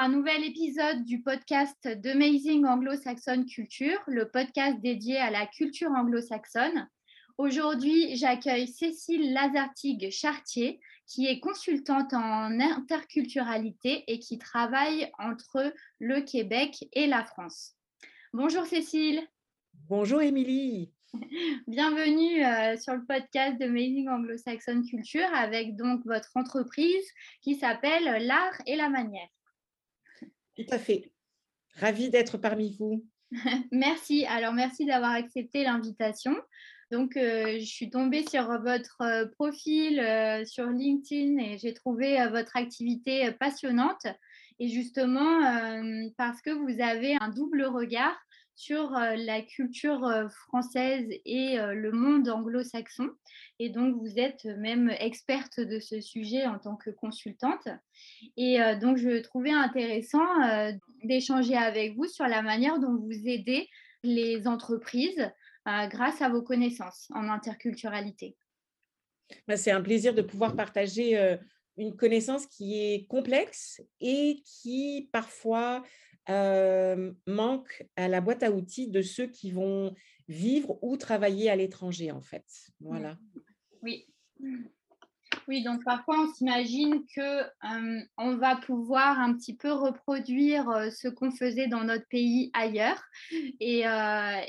un nouvel épisode du podcast d'Amazing Anglo-Saxon Culture, le podcast dédié à la culture anglo-saxonne. Aujourd'hui, j'accueille Cécile Lazartigue-Chartier, qui est consultante en interculturalité et qui travaille entre le Québec et la France. Bonjour Cécile. Bonjour Émilie. Bienvenue euh, sur le podcast de Amazing Anglo-Saxon Culture avec donc votre entreprise qui s'appelle L'Art et la Manière. Tout à fait. Ravie d'être parmi vous. merci. Alors, merci d'avoir accepté l'invitation. Donc, euh, je suis tombée sur votre euh, profil sur LinkedIn et j'ai trouvé votre activité passionnante. Et justement, parce que vous avez un double regard sur la culture française et le monde anglo-saxon. Et donc, vous êtes même experte de ce sujet en tant que consultante. Et donc, je trouvais intéressant d'échanger avec vous sur la manière dont vous aidez les entreprises grâce à vos connaissances en interculturalité. Bah, c'est un plaisir de pouvoir partager une connaissance qui est complexe et qui parfois manque à la boîte à outils de ceux qui vont vivre ou travailler à l'étranger, en fait. Voilà. Oui. Oui, donc parfois on s'imagine que on va pouvoir un petit peu reproduire ce qu'on faisait dans notre pays ailleurs. Et,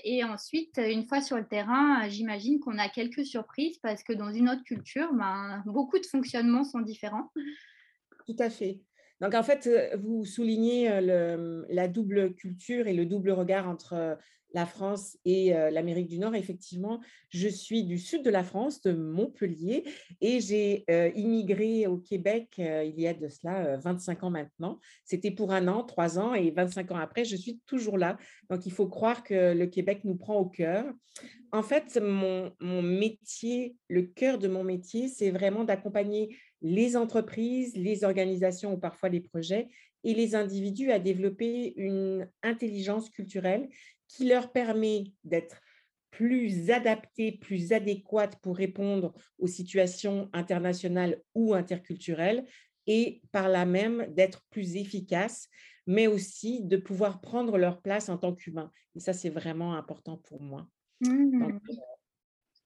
et, ensuite, une fois sur le terrain, j'imagine qu'on a quelques surprises parce que dans une autre culture, ben, beaucoup de fonctionnements sont différents. Tout à fait. Donc, en fait, vous soulignez la double culture et le double regard entre la France et l'Amérique du Nord. Effectivement, je suis du sud de la France, de Montpellier, et j'ai immigré au Québec il y a de cela 25 ans maintenant. C'était pour un an, trois ans, et 25 ans après, je suis toujours là. Donc, il faut croire que le Québec nous prend au cœur. En fait, mon métier, le cœur de mon métier, c'est vraiment d'accompagner les entreprises, les organisations ou parfois les projets et les individus à développer une intelligence culturelle qui leur permet d'être plus adaptés, plus adéquates pour répondre aux situations internationales ou interculturelles et par là même d'être plus efficaces, mais aussi de pouvoir prendre leur place en tant qu'humains. Et ça, c'est vraiment important pour moi. Mmh.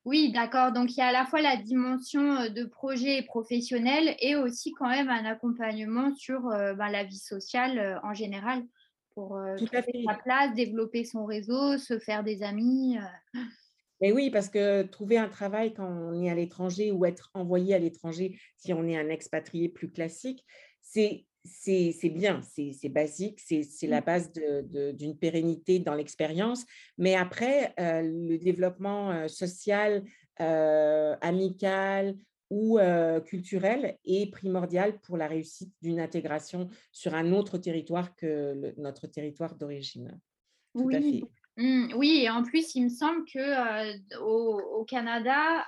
Oui, d'accord. Donc, il y a à la fois la dimension de projet professionnel et aussi quand même un accompagnement sur ben, la vie sociale en général pour Tout trouver sa place, développer son réseau, se faire des amis. Mais oui, parce que trouver un travail quand on est à l'étranger ou être envoyé à l'étranger si on est un expatrié plus classique, c'est c'est bien, c'est basique, c'est la mmh. base d'une pérennité dans l'expérience. Mais après, le développement social, amical ou culturel est primordial pour la réussite d'une intégration sur un autre territoire que notre territoire d'origine. Oui. Mmh, oui, et en plus, il me semble que au, Canada,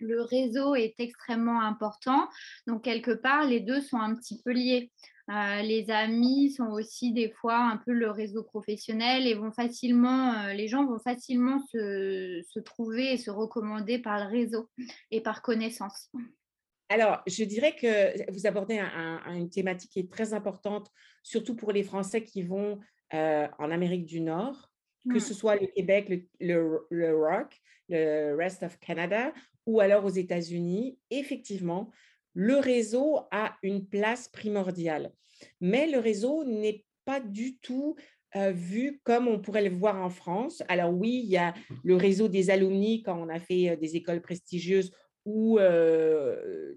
le réseau est extrêmement important. Donc, quelque part, les deux sont un petit peu liés. Euh, les amis sont aussi des fois un peu le réseau professionnel et vont facilement, euh, les gens vont facilement se, trouver et se recommander par le réseau et par connaissance. Alors, je dirais que vous abordez une thématique qui est très importante, surtout pour les Français qui vont euh, en Amérique du Nord, que mmh. ce soit le Québec, le, le, Rock, le Rest of Canada, ou alors aux États-Unis. Effectivement, le réseau a une place primordiale. Mais le réseau n'est pas du tout vu comme on pourrait le voir en France. Alors oui, il y a le réseau des alumni quand on a fait des écoles prestigieuses ou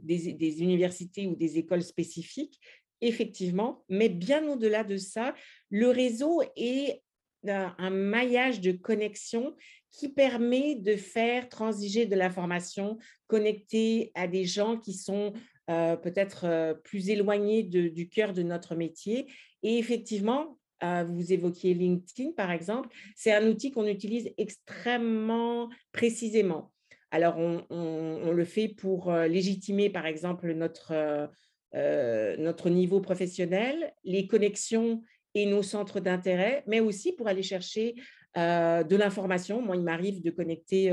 des, universités ou des écoles spécifiques, effectivement. Mais bien au-delà de ça, le réseau est un maillage de connexion qui permet de faire transiger de l'information connectée à des gens qui sont euh, peut-être euh, plus éloignés du cœur de notre métier. Et effectivement, euh, vous évoquiez LinkedIn, par exemple, c'est un outil qu'on utilise extrêmement précisément. Alors, on, le fait pour légitimer, par exemple, notre, notre niveau professionnel, les connexions et nos centres d'intérêt, mais aussi pour aller chercher de l'information. Moi, il m'arrive de connecter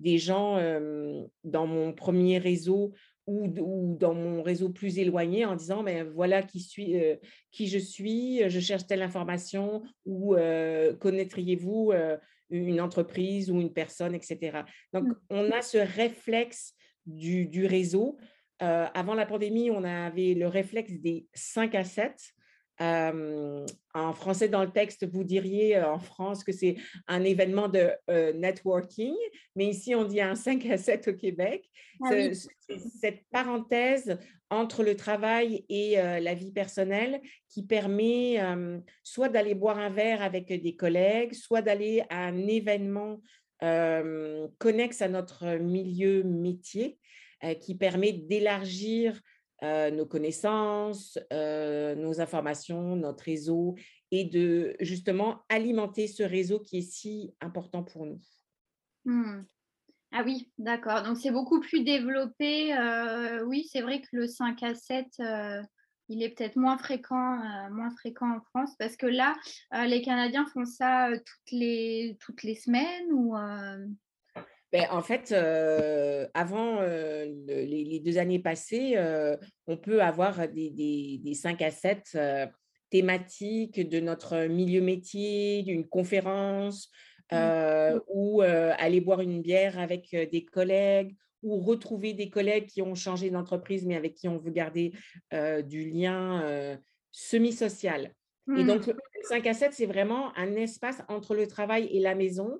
des gens dans mon premier réseau ou, dans mon réseau plus éloigné en disant mais voilà qui, suis, euh, qui je suis, je cherche telle information ou euh, connaîtriez-vous euh, une entreprise ou une personne, etc. Donc, mmh. on a ce réflexe du, du réseau. avant la pandémie, on avait le réflexe des 5 à 7 en français, dans le texte, vous diriez en France que c'est un événement de networking, mais ici, on dit un 5 à 7 au Québec. Ah cette parenthèse entre le travail et la vie personnelle qui permet soit d'aller boire un verre avec des collègues, soit d'aller à un événement connexe à notre milieu métier, qui permet d'élargir euh, nos connaissances, euh, nos informations, notre réseau et de justement alimenter ce réseau qui est si important pour nous. Mmh. Ah oui, d'accord. Donc c'est beaucoup plus développé. Euh, oui, c'est vrai que le 5 à 7, il est peut-être moins fréquent, moins fréquent en France parce que là, les Canadiens font ça toutes les, toutes les semaines ou ben, en fait, euh, avant euh, les, deux années passées, euh, on peut avoir des, des, 5 à 7 thématiques de notre milieu métier, d'une conférence, mmh. ou aller boire une bière avec des collègues, ou retrouver des collègues qui ont changé d'entreprise, mais avec qui on veut garder du lien semi-social. Et donc, mmh. le 5 à 7, c'est vraiment un espace entre le travail et la maison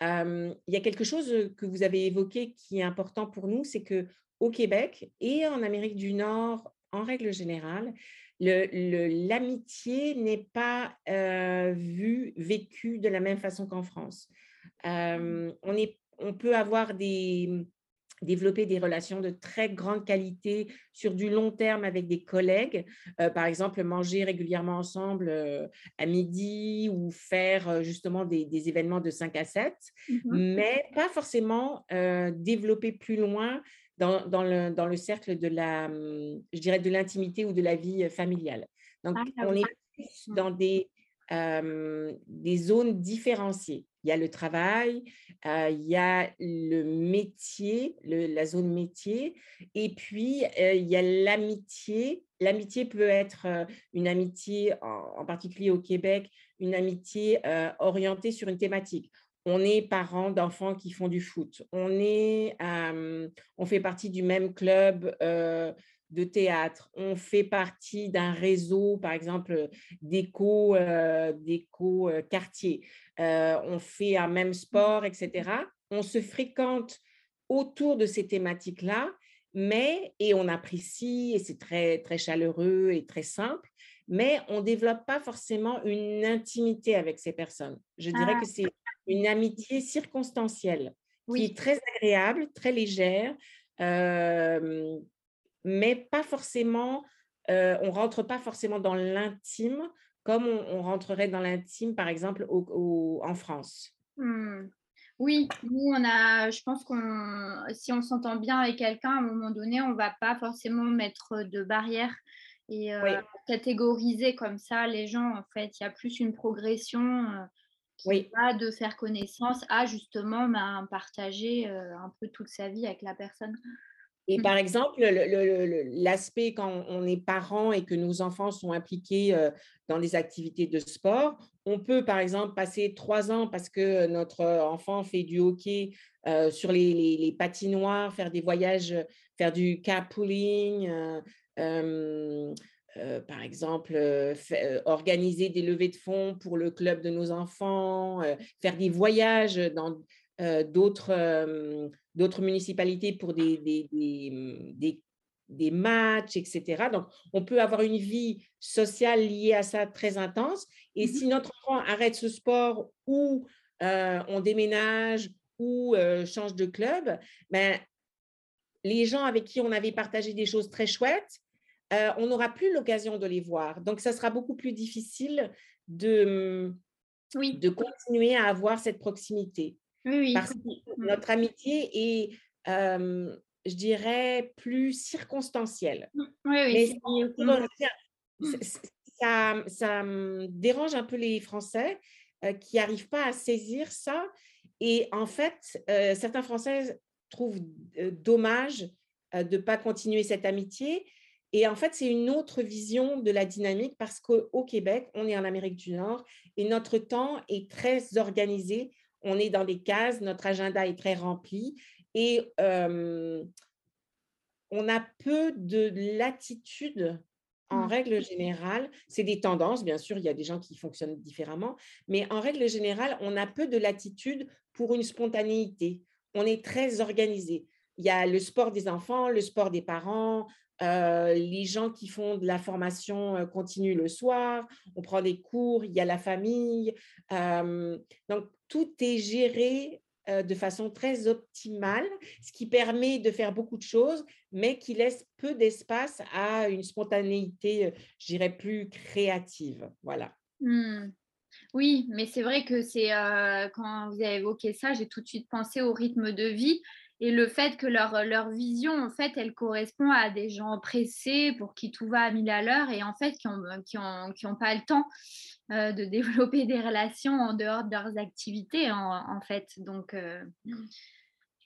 il y a quelque chose que vous avez évoqué qui est important pour nous, c'est que au Québec et en Amérique du Nord, en règle générale, l'amitié n'est pas vue, vécue de la même façon qu'en France. Mmh. on, est, on peut avoir des, développer des relations de très grande qualité sur du long terme avec des collègues, euh, par exemple manger régulièrement ensemble euh, à midi ou faire euh, justement des, événements de 5 à 7, mmh mais pas forcément développer plus loin dans, dans, le, dans, le, cercle de la, je dirais, de l'intimité ou de la vie familiale. Donc, ah, on est mmh. dans des, des zones différenciées. Il y a le travail, il y a le métier, la zone métier, et puis il y a l'amitié. L'amitié peut être une amitié, en, particulier au Québec, une amitié orientée sur une thématique. On est parents d'enfants qui font du foot. On, est, on fait partie du même club de théâtre, on fait partie d'un réseau, par exemple, d'éco, euh quartier, euh, on fait un même sport, etc. On se fréquente autour de ces thématiques-là, mais, et on apprécie, et c'est très, très chaleureux et très simple, mais on ne développe pas forcément une intimité avec ces personnes. Je dirais que ah. c'est une amitié circonstancielle qui est très agréable, très légère, euh, mais pas forcément, euh, on rentre pas forcément dans l'intime comme on, rentrerait dans l'intime, par exemple, en France? Mmh. Oui, nous, on a, je pense qu'on, si on s'entend bien avec quelqu'un, à un moment donné, on ne va pas forcément mettre de barrières et euh, catégoriser comme ça les gens. En fait, il y a plus une progression euh, qui oui. va de faire connaissance à justement ben, partager euh, un peu toute sa vie avec la personne. Et mmh. par exemple, l'aspect quand on est parent et que nos enfants sont impliqués dans des activités de sport, on peut par exemple passer trois ans parce que notre enfant fait du hockey sur les, patinoires, faire des voyages, faire du carpooling, par exemple, organiser des levées de fonds pour le club de nos enfants, faire des voyages dans d'autres d'autres municipalités pour des, des, des, des, matchs, etc. Donc, on peut avoir une vie sociale liée à ça très intense. Et mmh si notre enfant arrête ce sport ou euh, on déménage ou euh, change de club, ben, les gens avec qui on avait partagé des choses très chouettes, euh, on n'aura plus l'occasion de les voir. Donc, ça sera beaucoup plus difficile de, oui. de continuer à avoir cette proximité. Oui, Parce que mmh. notre amitié est, je dirais, plus circonstancielle. Mmh. Oui, mmh. ça, ça, dérange un peu les Français qui n'arrivent pas à saisir ça. Et en fait, certains Français trouvent dommage de ne pas continuer cette amitié. Et en fait, c'est une autre vision de la dynamique parce qu'au Québec, on est en Amérique du Nord et notre temps est très organisé. On est dans des cases, notre agenda est très rempli et on a peu de latitude en mmh. règle générale, c'est des tendances, bien sûr, il y a des gens qui fonctionnent différemment, mais en règle générale, on a peu de latitude pour une spontanéité. On est très organisé. Il y a le sport des enfants, le sport des parents, euh, les gens qui font de la formation euh, continue le soir, on prend des cours, il y a la famille. Euh, donc, tout est géré de façon très optimale, ce qui permet de faire beaucoup de choses, mais qui laisse peu d'espace à une spontanéité, je dirais, plus créative. Voilà. Mmh. Oui, mais c'est vrai que c'est quand vous avez évoqué ça, j'ai tout de suite pensé au rythme de vie et le fait que leur, leur vision, en fait, elle correspond à des gens pressés pour qui tout va à mille à l'heure et en fait qui n'ont qui ont, qui ont pas le temps euh, de développer des relations en dehors de leurs activités, en, en fait. Donc, euh,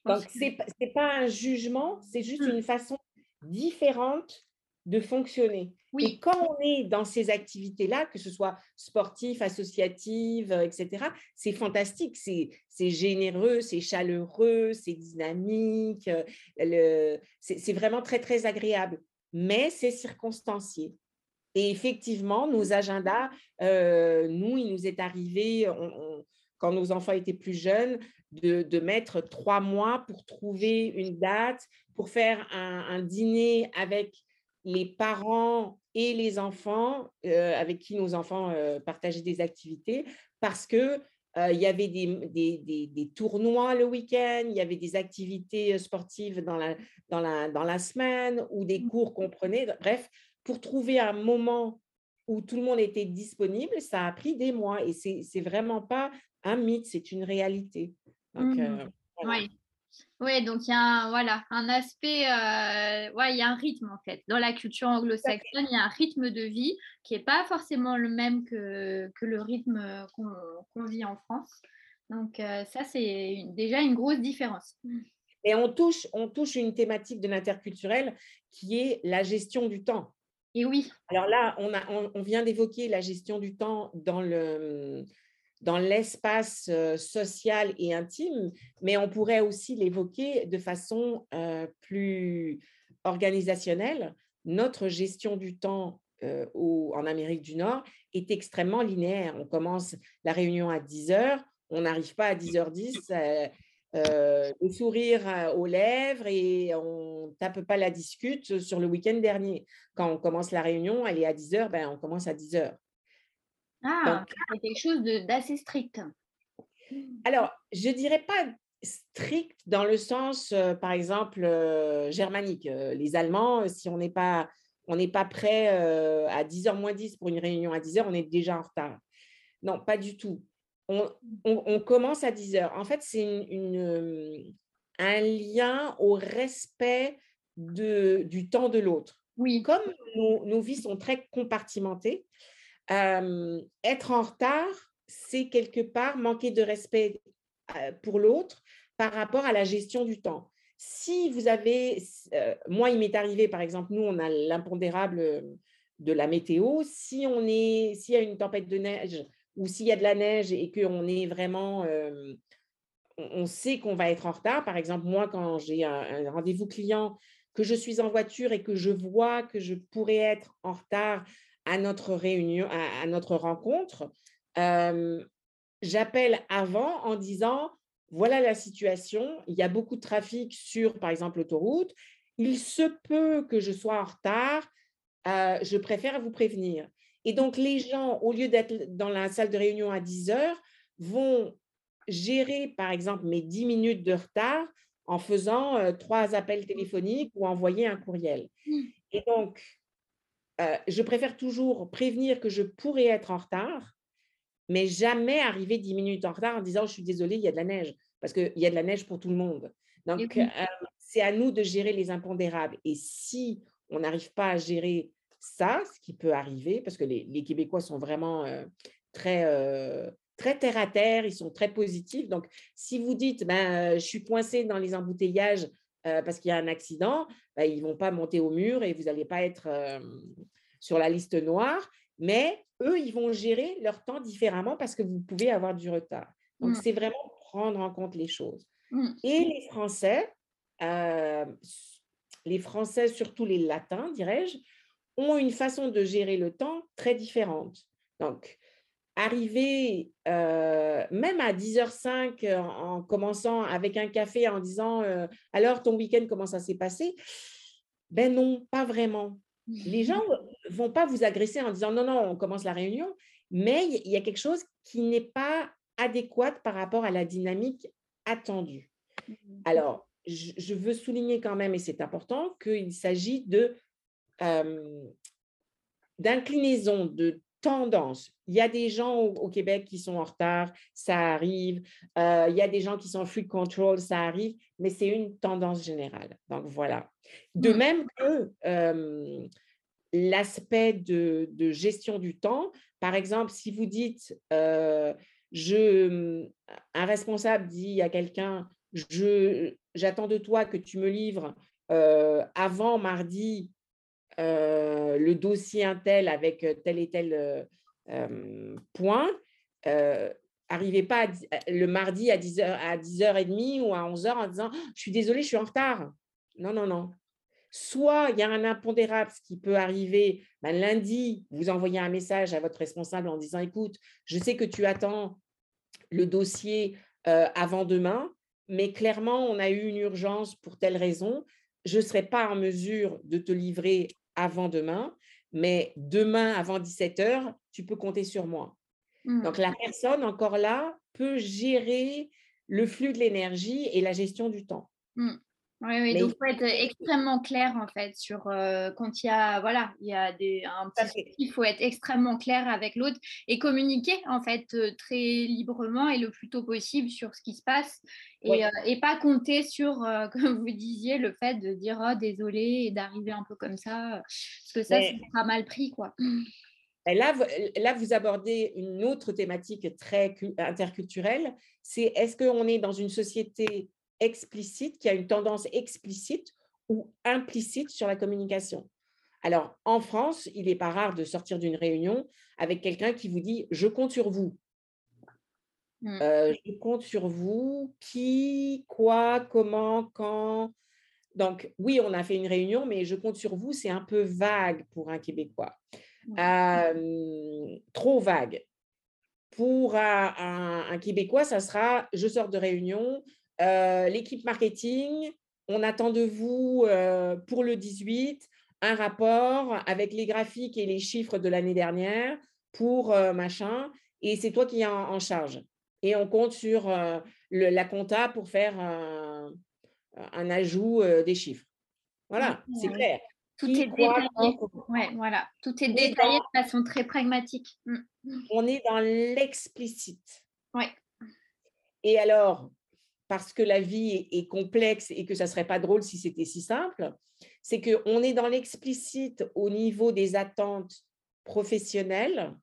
Donc ce n'est pas un jugement, c'est juste mmh. une façon différente de fonctionner. Et quand on est dans ces activités-là, que ce soit sportif, associative, euh, etc., c'est fantastique, c'est généreux, c'est chaleureux, c'est dynamique, euh, c'est vraiment très, très agréable. Mais c'est circonstancié. Et effectivement, nos agendas, euh, nous, il nous est arrivé, quand nos enfants étaient plus jeunes, de, mettre trois mois pour trouver une date, pour faire un dîner avec les parents et les enfants euh, avec qui nos enfants euh, partageaient des activités parce que euh, il y avait des, des, tournois le week-end, il y avait des activités sportives dans la, dans la, dans la semaine ou des mmh. cours qu'on prenait. Bref, pour trouver un moment où tout le monde était disponible, ça a pris des mois et c'est vraiment pas un mythe, c'est une réalité. Donc, mmh Oui, oui, donc il y a un, voilà, un aspect, euh, ouais, il y a un rythme en fait. Dans la culture anglo-saxonne, il y a un rythme de vie qui n'est pas forcément le même que, que le rythme qu'on vit en France. Donc euh, ça, c'est déjà une grosse différence. Et on touche, on touche une thématique de l'interculturel qui est la gestion du temps. Et oui. Alors là, on, a, on vient d'évoquer la gestion du temps dans le, dans l'espace social et intime, mais on pourrait aussi l'évoquer de façon plus organisationnelle. Notre gestion du temps en Amérique du Nord est extrêmement linéaire. On commence la réunion à 10 heures, on n'arrive pas à 10h10, le sourire aux lèvres et on tape pas la discute sur le week-end dernier. Quand on commence la réunion, elle est à 10 heures, ben on commence à 10 heures. Ah, c'est quelque chose d'assez strict. Alors, je ne dirais pas strict dans le sens, euh, par exemple, euh, germanique. Euh, les Allemands, si on n'est pas, on n'est pas prêt à 10h moins 10 pour une réunion à 10h, on est déjà en retard. Non, pas du tout. On, on, commence à 10h. En fait, c'est une, un lien au respect de, du temps de l'autre. Oui. Comme nos, nos, vies sont très compartimentées, être en retard, c'est quelque part manquer de respect pour l'autre par rapport à la gestion du temps. Si vous avez, moi il m'est arrivé par exemple, nous on a l'impondérable de la météo, si on est, s'il y a une tempête de neige ou s'il y a de la neige et qu'on est vraiment, on sait qu'on va être en retard. Par exemple, moi quand j'ai un rendez-vous client, que je suis en voiture et que je vois que je pourrais être en retard à notre réunion, à, notre rencontre, j'appelle avant en disant voilà la situation, il y a beaucoup de trafic sur, par exemple, l'autoroute, il se peut que je sois en retard, je préfère vous prévenir. Et donc, les gens, au lieu d'être dans la salle de réunion à 10 heures, vont gérer, par exemple, mes 10 minutes de retard en faisant trois appels téléphoniques ou envoyer un courriel. Mmh. Et donc, euh, je préfère toujours prévenir que je pourrais être en retard, mais jamais arriver dix minutes en retard en disant je suis désolée, il y a de la neige, parce qu'il y a de la neige pour tout le monde. Donc, euh, c'est à nous de gérer les impondérables. Et si on n'arrive pas à gérer ça, ce qui peut arriver, parce que les, Québécois sont vraiment euh, très, très terre à terre, ils sont très positifs. Donc, si vous dites, ben, je suis coincé dans les embouteillages, parce qu'il y a un accident, bah, ils ne vont pas monter au mur et vous n'allez pas être sur la liste noire. Mais eux, ils vont gérer leur temps différemment parce que vous pouvez avoir du retard. Donc, mmh. c'est vraiment prendre en compte les choses. Mmh. Et les Français, les Français, surtout les Latins, dirais-je, ont une façon de gérer le temps très différente. Donc, arriver même à 10h05 en, commençant avec un café en disant alors ton week-end comment ça s'est passé? Ben non, pas vraiment. Les gens ne vont pas vous agresser en disant non, non, on commence la réunion, mais il y a quelque chose qui n'est pas adéquat par rapport à la dynamique attendue. Mmh alors, je, veux souligner quand même, et c'est important, qu'il s'agit de d'inclinaison, de tendance. Il y a des gens au, Québec qui sont en retard, ça arrive. Euh, il y a des gens qui sont en free control, ça arrive, mais c'est une tendance générale. Donc voilà. De mmh. même que l'aspect de, gestion du temps, par exemple, si vous dites, euh, je, un responsable dit à quelqu'un, je, j'attends de toi que tu me livres euh, avant mardi le dossier Intel avec tel et tel point, arrivez pas le mardi à 10h, à 10h30 ou à 11h en disant Je suis désolée, je suis en retard. Non, non, non. Soit il y a un impondérable, qui peut arriver ben, lundi, vous envoyez un message à votre responsable en disant Écoute, je sais que tu attends le dossier avant demain, mais clairement, on a eu une urgence pour telle raison. Je ne serai pas en mesure de te livrer avant demain, mais demain avant 17 heures, tu peux compter sur moi. Mmh. Donc la personne, encore là, peut gérer le flux de l'énergie et la gestion du temps. Mmh. Oui, oui, donc il faut être extrêmement clair en fait sur euh, quand il y a voilà il y a des un petit il faut être extrêmement clair avec l'autre et communiquer en fait euh, très librement et le plus tôt possible sur ce qui se passe et, euh, et pas compter sur comme vous disiez le fait de dire oh, désolé et d'arriver un peu comme ça parce que ça sera mal pris quoi. Là, là, vous abordez une autre thématique très interculturelle, c'est est-ce qu'on est dans une société explicite, qui a une tendance explicite ou implicite sur la communication. Alors, en France, il n'est pas rare de sortir d'une réunion avec quelqu'un qui vous dit Je compte sur vous. Mmh. Euh, je compte sur vous. Qui, quoi, comment, quand. Donc, oui, on a fait une réunion, mais je compte sur vous, c'est un peu vague pour un Québécois. trop vague. Pour un, Québécois, ça sera je sors de réunion, euh, l'équipe marketing, on attend de vous euh, pour le 18 un rapport avec les graphiques et les chiffres de l'année dernière pour euh, machin, et c'est toi qui es en, charge. Et on compte sur la compta pour faire un, ajout des chiffres. Voilà, c'est clair. Tout est détaillé. voilà. Tout est détaillé de façon très pragmatique. Mm. On est dans l'explicite. Ouais. Et alors, parce que la vie est, complexe et que ça serait pas drôle si c'était si simple, c'est qu'on est dans l'explicite au niveau des attentes professionnelles,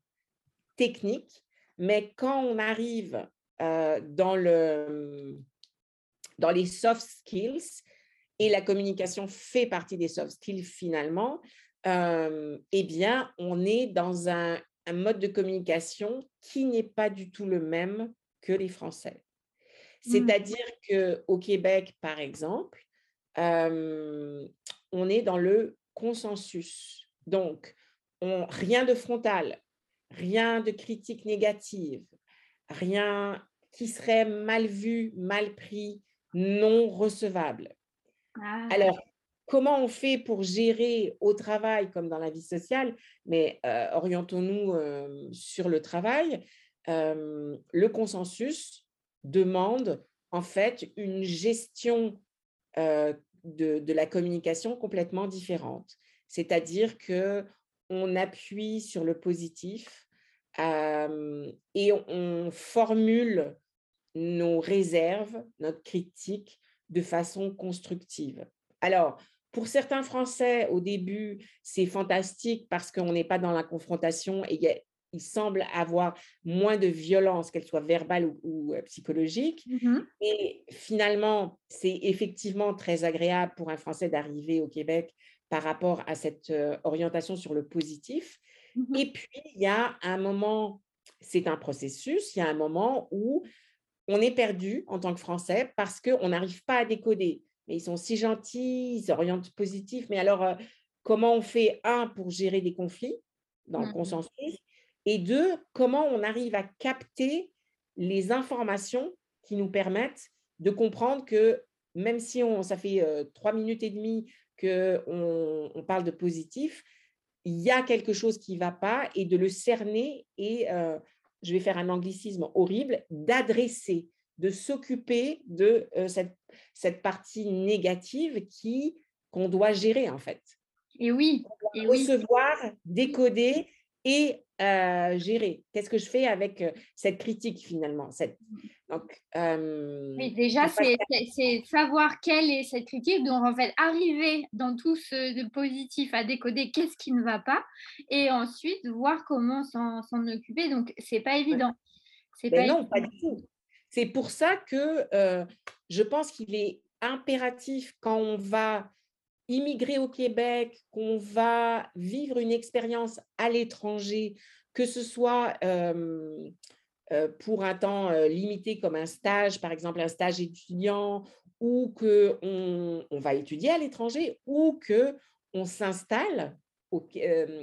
techniques, mais quand on arrive euh, dans, le, dans les soft skills, et la communication fait partie des soft skills finalement, euh, eh bien, on est dans un mode de communication qui n'est pas du tout le même que les Français. Mmh. C'est-à-dire qu'au Québec, par exemple, on est dans le consensus. Donc, rien de frontal, rien de critique négative, rien qui serait mal vu, mal pris, non recevable. Ah. Alors, comment on fait pour gérer au travail comme dans la vie sociale, mais orientons-nous sur le travail, le consensus, demande en fait une gestion de, de, la communication complètement différente. C'est-à-dire que on appuie sur le positif et on, formule nos réserves, notre critique de façon constructive. Alors, pour certains Français, au début, c'est fantastique parce qu'on n'est pas dans la confrontation et il y a il semble avoir moins de violence, qu'elle soit verbale ou, euh, psychologique. Mmh Et finalement, c'est effectivement très agréable pour un Français d'arriver au Québec par rapport à cette euh, orientation sur le positif. Mmh Et puis, il y a un moment, c'est un processus, il y a un moment où on est perdu en tant que Français parce qu'on n'arrive pas à décoder. Mais ils sont si gentils, ils s'orientent positif. Mais alors, euh, comment on fait, un, pour gérer des conflits dans le Mmh consensus, et deux, comment on arrive à capter les informations qui nous permettent de comprendre que même si on, ça fait euh, trois minutes et demie qu'on on parle de positif, il y a quelque chose qui ne va pas et de le cerner et, euh, je vais faire un anglicisme horrible, d'adresser, de s'occuper de euh, cette, cette partie négative qui qu'on doit gérer en fait. Et oui, et oui. Recevoir, décoder et euh, gérer. Qu'est-ce que je fais avec euh, cette critique finalement cette... Donc, euh, Oui, déjà, c'est savoir quelle est cette critique. Donc, en fait, arriver dans tout ce positif à décoder qu'est-ce qui ne va pas et ensuite voir comment s'en occuper. Donc, c'est pas évident. C'est pas non, pas du tout. C'est pour ça que je pense qu'il est impératif quand on va immigrer au Québec, qu'on va vivre une expérience à l'étranger, que ce soit pour un temps limité comme un stage, par exemple un stage étudiant, ou qu'on on va étudier à l'étranger, ou qu'on s'installe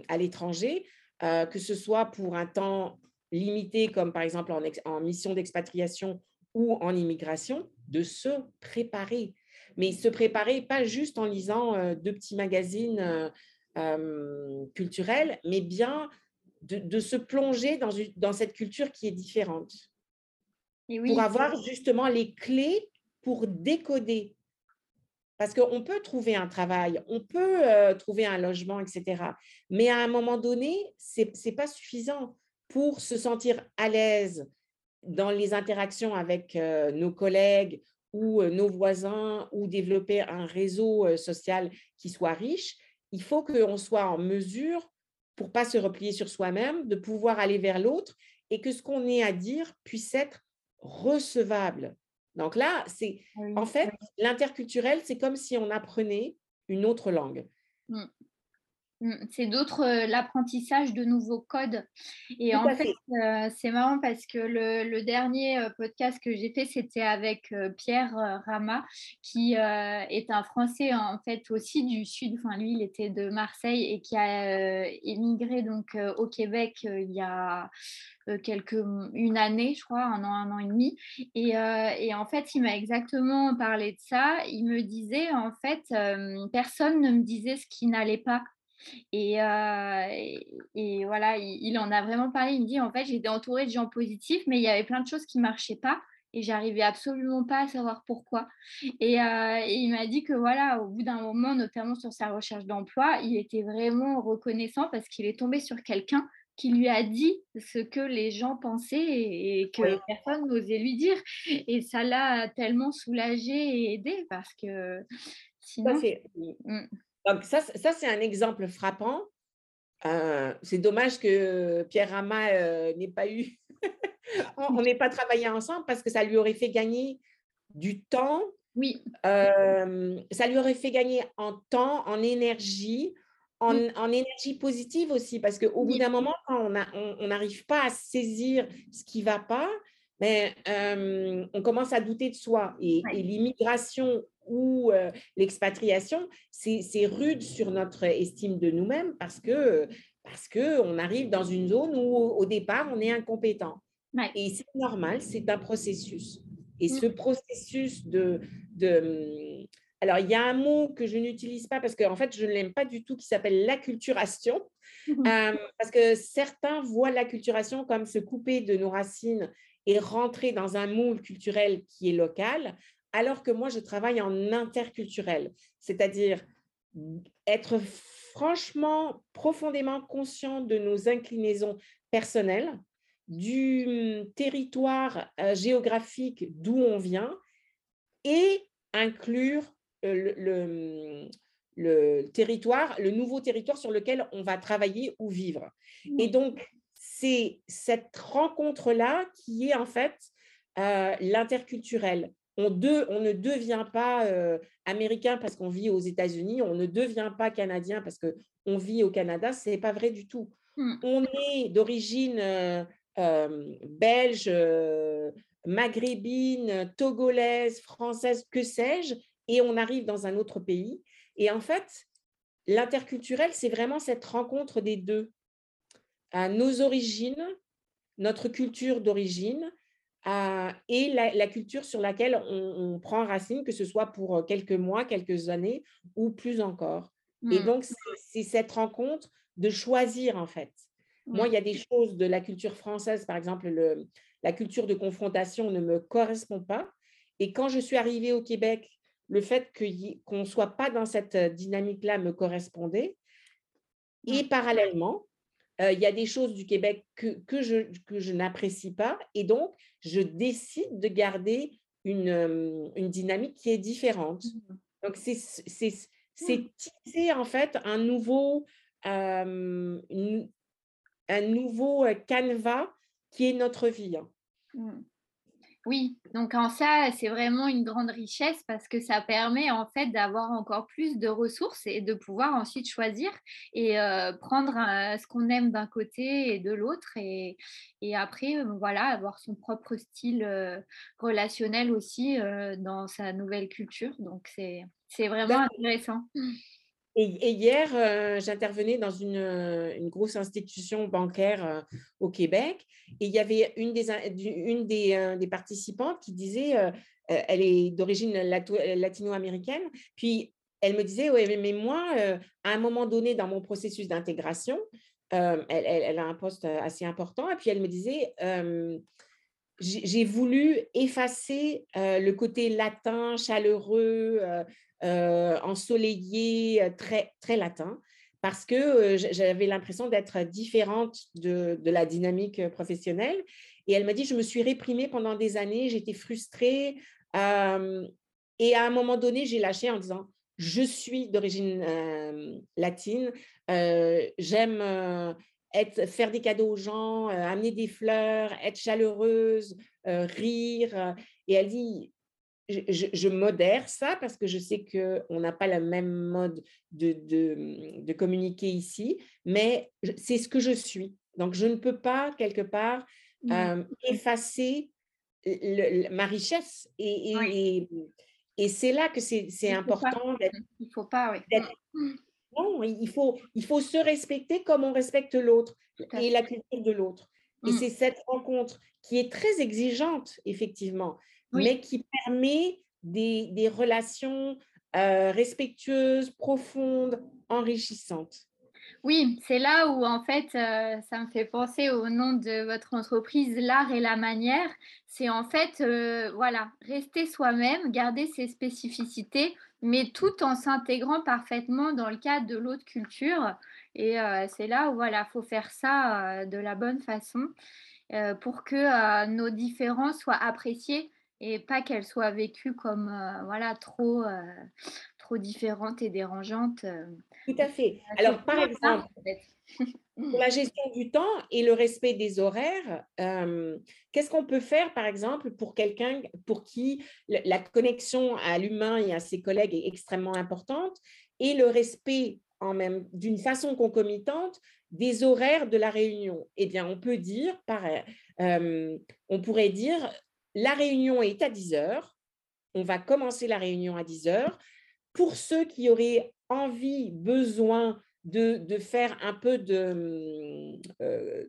à l'étranger, que ce soit pour un temps limité comme par exemple en mission d'expatriation ou en immigration, de se préparer mais se préparer, pas juste en lisant deux petits magazines culturels, mais bien de, se plonger dans, dans, cette culture qui est différente. Et pour avoir justement les clés pour décoder. Parce qu'on peut trouver un travail, on peut trouver un logement, etc. Mais à un moment donné, ce n'est pas suffisant pour se sentir à l'aise dans les interactions avec nos collègues ou nos voisins ou développer un réseau social qui soit riche, il faut qu'on soit en mesure, pour pas se replier sur soi-même, de pouvoir aller vers l'autre et que ce qu'on ait à dire puisse être recevable. Donc là, c'est en fait l'interculturel, c'est comme si on apprenait une autre langue. Mmh. Mmh, c'est d'autres, euh, l'apprentissage de nouveaux codes. Et en fait, c'est marrant parce que le, dernier podcast que j'ai fait, c'était avec Pierre Rama, qui est un Français en fait aussi du Sud. Enfin, lui, il était de Marseille et qui a émigré donc au Québec il y a quelques une année, je crois, un an, un an et demi. Et, et en fait, il m'a exactement parlé de ça. Il me disait en fait, personne ne me disait ce qui n'allait pas et, et, voilà, il, en a vraiment parlé. Il me dit en fait, j'étais entourée de gens positifs, mais il y avait plein de choses qui ne marchaient pas et j'arrivais absolument pas à savoir pourquoi. Et, il m'a dit que voilà, au bout d'un moment, notamment sur sa recherche d'emploi, il était vraiment reconnaissant parce qu'il est tombé sur quelqu'un qui lui a dit ce que les gens pensaient et, que personne n'osait lui dire. Et ça l'a tellement soulagé et aidé parce que sinon. Mmh. Donc, ça, ça c'est un exemple frappant. Euh, c'est dommage que Pierre Rama euh, n'ait pas eu, on n'ait pas travaillé ensemble parce que ça lui aurait fait gagner du temps. Oui. Euh, ça lui aurait fait gagner en temps, en énergie, en, en énergie positive aussi, parce qu'au bout d'un moment, quand on n'arrive pas à saisir ce qui ne va pas, mais, ben, on commence à douter de soi. Et, et l'immigration ou l'expatriation, c'est rude sur notre estime de nous-mêmes parce que parce qu'on arrive dans une zone où au départ, on est incompétent. Et c'est normal, c'est un processus. Et ce mmh. processus de, de... Alors, il y a un mot que je n'utilise pas parce qu'en en fait, je ne l'aime pas du tout, qui s'appelle l'acculturation. Mmh parce que certains voient l'acculturation comme se couper de nos racines et rentrer dans un moule culturel qui est local, alors que moi, je travaille en interculturel, c'est-à-dire être franchement, profondément conscient de nos inclinaisons personnelles, du hum, territoire euh, géographique d'où on vient et inclure euh, hum, le, territoire, le nouveau territoire sur lequel on va travailler ou vivre. Et donc, c'est cette rencontre-là qui est en fait euh, l'interculturel. On, on, ne devient pas euh, américain parce qu'on vit aux États-Unis, on ne devient pas canadien parce qu'on vit au Canada, ce n'est pas vrai du tout. Hmm. On est d'origine euh, belge, maghrébine, togolaise, française, que sais-je, et on arrive dans un autre pays. Et en fait, l'interculturel, c'est vraiment cette rencontre des deux. À nos origines, notre culture d'origine et la, culture sur laquelle on, prend racine, que ce soit pour quelques mois, quelques années ou plus encore. Et mmh. donc, c'est cette rencontre de choisir, en fait. Moi, il y a des choses de la culture française, par exemple, le, la culture de confrontation ne me correspond pas. Et quand je suis arrivée au Québec, le fait qu'on ne soit pas dans cette dynamique-là me correspondait. Et mmh. Parallèlement, il y a des choses du Québec que, que je, que je n'apprécie pas. Et donc, je décide de garder une, une dynamique qui est différente. Mmh. Donc, c'est mmh. tisser en fait un nouveau, un nouveau canevas qui est notre vie. Hein. Oui, donc en ça, c'est vraiment une grande richesse parce que ça permet en fait d'avoir encore plus de ressources et de pouvoir ensuite choisir et euh, prendre ce qu'on aime d'un côté et de l'autre et, et, après, euh, voilà, avoir son propre style euh, relationnel aussi dans sa nouvelle culture. Donc c'est vraiment intéressant. Et, hier, euh, j'intervenais dans une, euh, une, grosse institution bancaire euh, au Québec. Et il y avait une des, participantes qui disait, elle est d'origine latino-américaine, puis elle me disait, oui, mais moi, à un moment donné dans mon processus d'intégration, elle, a un poste assez important, et puis elle me disait, j'ai voulu effacer le côté latin, chaleureux, ensoleillé, euh, très, très latin, parce que euh, j'avais l'impression d'être différente de, de, la dynamique professionnelle. Et elle m'a dit, je me suis réprimée pendant des années, j'étais frustrée. et à un moment donné, j'ai lâché en disant, je suis d'origine latine, j'aime être, faire des cadeaux aux gens, amener des fleurs, être chaleureuse, rire. Et elle dit, je, modère ça parce que je sais qu'on n'a pas la même mode de, de, communiquer ici, mais c'est ce que je suis. Donc, je ne peux pas, quelque part, mmh. euh, effacer ma richesse. Et, et, c'est là que c'est important d'être. Il faut pas, oui. Mmh. Non, il faut, il faut se respecter comme on respecte l'autre et la culture de l'autre. Et mmh. c'est cette rencontre qui est très exigeante, effectivement mais qui permet des, des relations euh, respectueuses, profondes, enrichissantes. Oui, c'est là où en fait euh, ça me fait penser au nom de votre entreprise, l'art et la manière. C'est en fait, euh, voilà, rester soi-même, garder ses spécificités, mais tout en s'intégrant parfaitement dans le cadre de l'autre culture. Et c'est là où voilà, faut faire ça de la bonne façon pour que nos différences soient appréciées et pas qu'elle soit vécue comme euh, voilà trop euh, trop différente et dérangeante. Euh. Tout à fait. Alors par exemple, pour la gestion du temps et le respect des horaires, qu'est-ce qu'on peut faire par exemple pour quelqu'un pour qui la connexion à l'humain et à ses collègues est extrêmement importante et le respect en même d'une façon concomitante des horaires de la réunion? Eh bien, on peut dire, on pourrait dire, la réunion est à 10 heures. On va commencer la réunion à 10 heures. Pour ceux qui auraient envie, besoin de, faire un peu de, euh,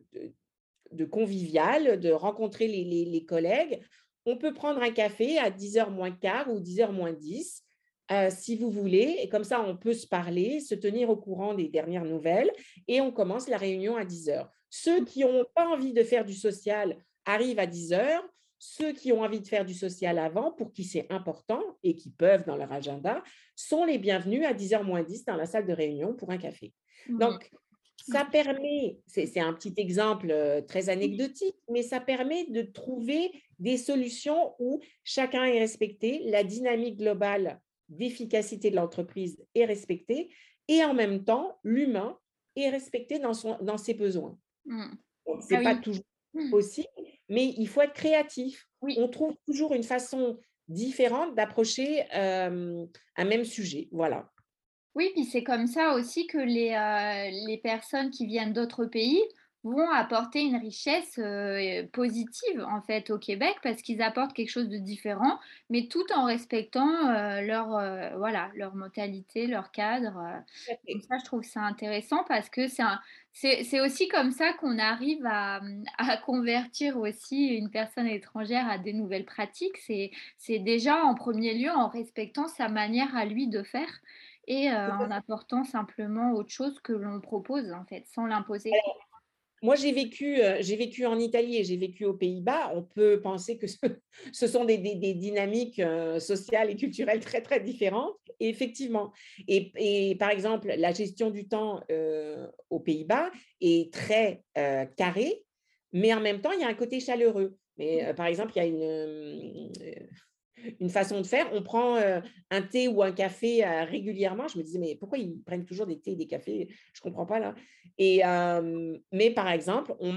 de, convivial, de rencontrer les, collègues, on peut prendre un café à 10h moins quart ou 10h moins 10. Euh, si vous voulez, et comme ça, on peut se parler, se tenir au courant des dernières nouvelles, et on commence la réunion à 10 heures. Ceux qui n'ont pas envie de faire du social arrivent à 10 heures. Ceux qui ont envie de faire du social avant, pour qui c'est important et qui peuvent dans leur agenda, sont les bienvenus à 10h moins 10 dans la salle de réunion pour un café. Donc, ça permet, c'est un petit exemple euh, très anecdotique, mais ça permet de trouver des solutions où chacun est respecté, la dynamique globale d'efficacité de l'entreprise est respectée et en même temps, l'humain est respecté dans, son, dans ses besoins. Mmh. Ce n'est ah pas toujours mmh. possible, mais il faut être créatif. On trouve toujours une façon différente d'approcher un même sujet. Voilà. Oui, puis c'est comme ça aussi que les, les personnes qui viennent d'autres pays vont apporter une richesse positive en fait au Québec parce qu'ils apportent quelque chose de différent, mais tout en respectant leur voilà leur mentalité, leur cadre. ça, je trouve ça intéressant parce que c'est c'est aussi comme ça qu'on arrive à, mmh, à, convertir aussi une personne étrangère à des nouvelles pratiques. C'est c'est déjà en premier lieu en respectant sa manière à lui de faire et en apportant simplement autre chose que l'on propose en fait, sans l'imposer. Moi, j'ai vécu, euh, j'ai vécu en Italie et j'ai vécu aux Pays-Bas. On peut penser que ce, sont des, dynamiques euh, sociales et culturelles très, très différentes. Et effectivement. Et, par exemple, la gestion du temps euh, aux Pays-Bas est très carrée, mais en même temps, il y a un côté chaleureux. Mais par exemple, il y a une une façon de faire. On prend euh, un thé ou un café euh, régulièrement. Je me disais, mais pourquoi ils prennent toujours des thés et des cafés? Je ne comprends pas là. Et, mais par exemple, on,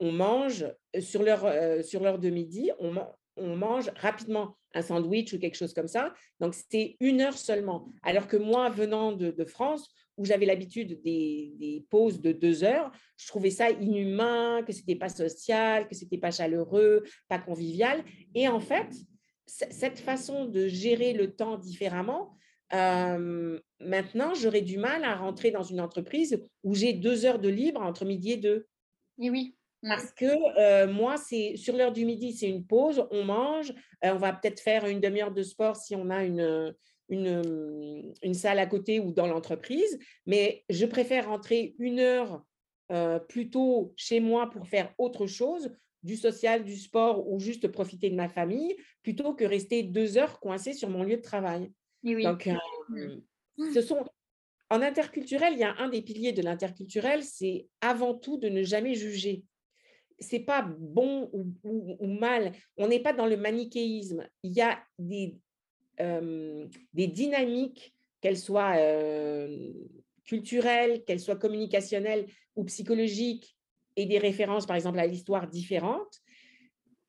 on, mange sur l'heure sur l'heure de midi, on, on mange rapidement un sandwich ou quelque chose comme ça. Donc, c'était une heure seulement. Alors que moi, venant de France, où j'avais l'habitude des, pauses de deux heures, je trouvais ça inhumain, que c'était pas social, que c'était pas chaleureux, pas convivial. Et en fait, cette façon de gérer le temps différemment, euh, maintenant, j'aurais du mal à rentrer dans une entreprise où j'ai deux heures de libre entre midi et deux. Et oui. Parce que euh, moi, c'est sur l'heure du midi, c'est une pause, on mange, euh, on va peut-être faire une demi-heure de sport si on a une, une, une, salle à côté ou dans l'entreprise, mais je préfère rentrer une heure euh, plus tôt chez moi pour faire autre chose, du social, du sport ou juste profiter de ma famille, plutôt que rester deux heures coincée sur mon lieu de travail. Donc, euh, mmh. ce sont, en interculturel, il y a un des piliers de l'interculturel, c'est avant tout de ne jamais juger. C'est pas bon ou, ou mal. On n'est pas dans le manichéisme. Il y a des, des dynamiques, qu'elles soient culturelles, qu'elles soient communicationnelles ou psychologiques, et des références, par exemple, à l'histoire différentes,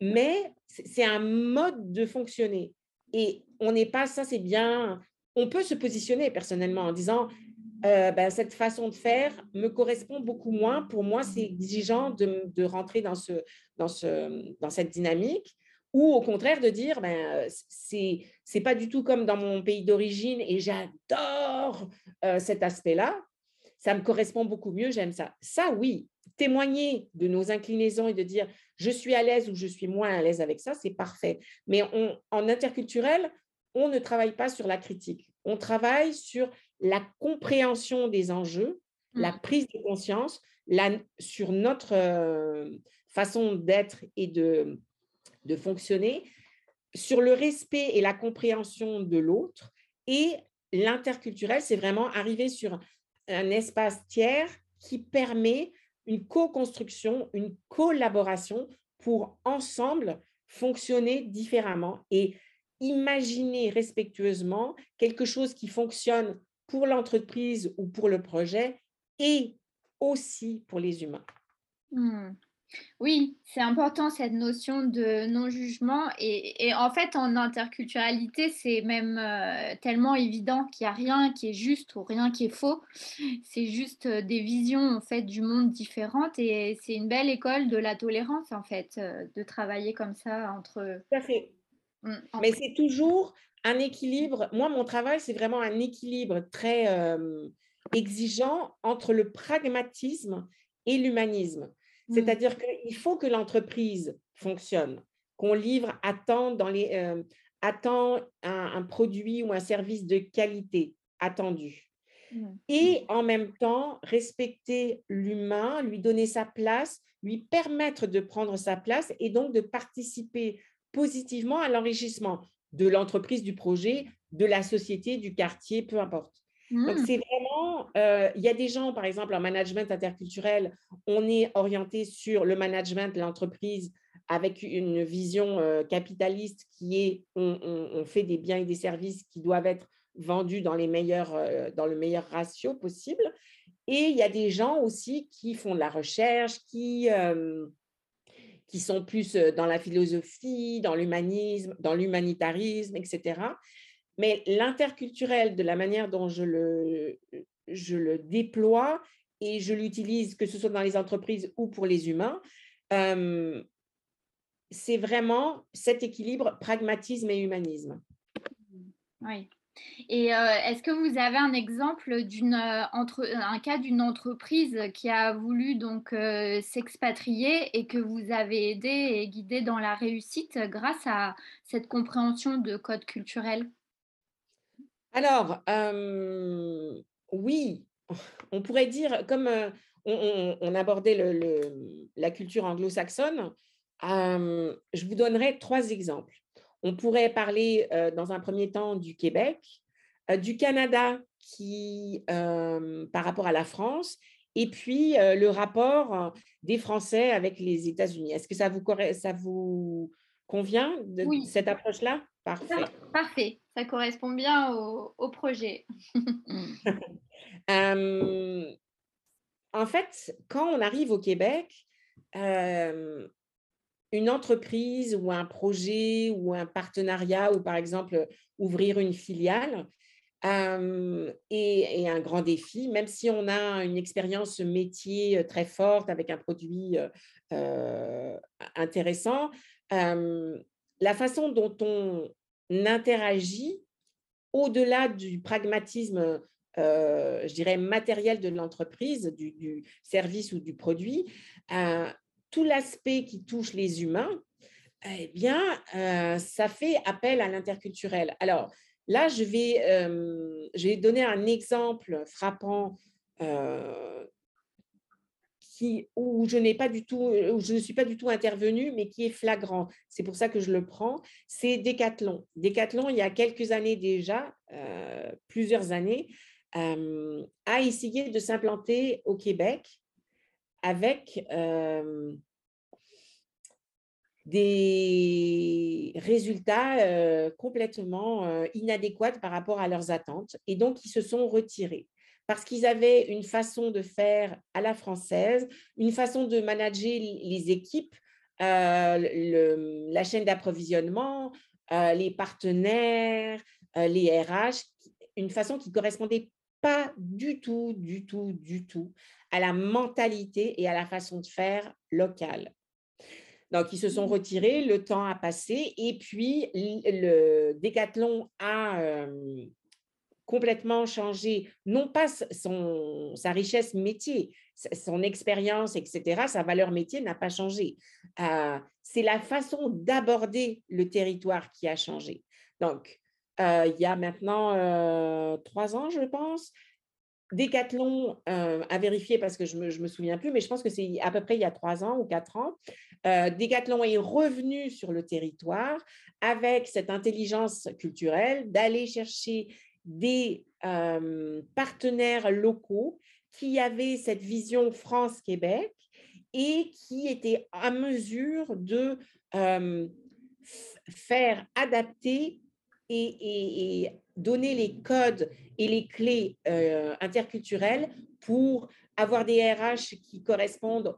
mais c'est un mode de fonctionner. Et on n'est pas, ça c'est bien, on peut se positionner personnellement en disant, ben, cette façon de faire me correspond beaucoup moins. Pour moi, c'est exigeant de, rentrer dans cette dynamique ou au contraire de dire ben c'est c'est pas du tout comme dans mon pays d'origine et j'adore cet aspect-là. Ça me correspond beaucoup mieux j'aime ça. Ça oui témoigner de nos inclinaisons et de dire je suis à l'aise ou je suis moins à l'aise avec ça c'est parfait. Mais on, en interculturel on ne travaille pas sur la critique. On travaille sur la compréhension des enjeux la mmh. prise de conscience la, sur notre façon d'être et de de fonctionner sur le respect et la compréhension de l'autre. Et l'interculturel, c'est vraiment arriver sur un espace tiers qui permet une co-construction, une collaboration pour ensemble fonctionner différemment et imaginer respectueusement quelque chose qui fonctionne pour l'entreprise ou pour le projet et aussi pour les humains. Mmh. Oui, c'est important cette notion de non-jugement et, en fait en interculturalité c'est même euh, tellement évident qu'il n'y a rien qui est juste ou rien qui est faux. C'est juste euh, des visions en fait du monde différentes et c'est une belle école de la tolérance en fait euh, de travailler comme ça entre. Tout à fait. Mmh, Mais c'est toujours un équilibre. Moi mon travail c'est vraiment un équilibre très exigeant entre le pragmatisme et l'humanisme. Mmh. C'est-à-dire qu'il faut que l'entreprise fonctionne, qu'on livre à temps, dans les, euh, un, produit ou un service de qualité attendu. Mmh. Et en même temps, respecter l'humain, lui donner sa place, lui permettre de prendre sa place et donc de participer positivement à l'enrichissement de l'entreprise, du projet, de la société, du quartier, peu importe. Donc, mmh. c'est vraiment, euh, il y a des gens, par exemple, en management interculturel, on est orienté sur le management de l'entreprise avec une vision euh, capitaliste qui est, on, fait des biens et des services qui doivent être vendus dans, les meilleurs, euh, dans le meilleur ratio possible. Et il y a des gens aussi qui font de la recherche, qui, qui sont plus dans la philosophie, dans l'humanisme, dans l'humanitarisme, etc. Mais l'interculturel, de la manière dont je le, déploie et je l'utilise, que ce soit dans les entreprises ou pour les humains, c'est vraiment cet équilibre pragmatisme et humanisme. Oui. Et euh, est-ce que vous avez un exemple d'une euh, entre un cas d'une entreprise qui a voulu donc euh, s'expatrier et que vous avez aidé et guidé dans la réussite grâce à cette compréhension de code culturel? Alors oui, on pourrait dire comme on, abordait le, la culture anglo-saxonne, je vous donnerai trois exemples. On pourrait parler dans un premier temps du Québec, du Canada qui, par rapport à la France, et puis le rapport des Français avec les États-Unis. Est-ce que ça vous, ça vous convient de cette approche-là? Parfait. Parfait, ça correspond bien au, projet. en fait, quand on arrive au Québec, une entreprise ou un projet ou un partenariat ou par exemple ouvrir une filiale est, un grand défi, même si on a une expérience métier très forte avec un produit intéressant. La façon dont on interagit au-delà du pragmatisme je dirais, matériel de l'entreprise, du, service ou du produit, tout l'aspect qui touche les humains, eh bien, euh, ça fait appel à l'interculturel. Alors, là, je vais, euh, je vais donner un exemple frappant euh, qui, où je ne suis pas du tout intervenue, mais qui est flagrant. C'est pour ça que je le prends. C'est Decathlon. Decathlon, il y a quelques années déjà, plusieurs années, a essayé de s'implanter au Québec avec des résultats complètement inadéquats par rapport à leurs attentes. Et donc, ils se sont retirés parce qu'ils avaient une façon de faire à la française, une façon de manager les équipes, la chaîne d'approvisionnement, les partenaires, les RH, une façon qui correspondait pas du tout, du tout, du tout à la mentalité et à la façon de faire locale. Donc, ils se sont mmh. retirés, le temps a passé et puis le décathlon a complètement changé, non pas son, sa richesse métier, son expérience, etc., sa valeur métier n'a pas changé. Euh, c'est la façon d'aborder le territoire qui a changé. Donc, euh, il y a maintenant euh, trois ans, je pense, Decathlon euh, a vérifié parce que je ne me, souviens plus, mais je pense que c'est à peu près il y a trois ans ou quatre ans. Euh, Decathlon est revenu sur le territoire avec cette intelligence culturelle d'aller chercher des euh, partenaires locaux qui avaient cette vision France-Québec et qui étaient à mesure de faire adapter et, donner les codes et les clés euh, interculturelles pour avoir des RH qui correspondent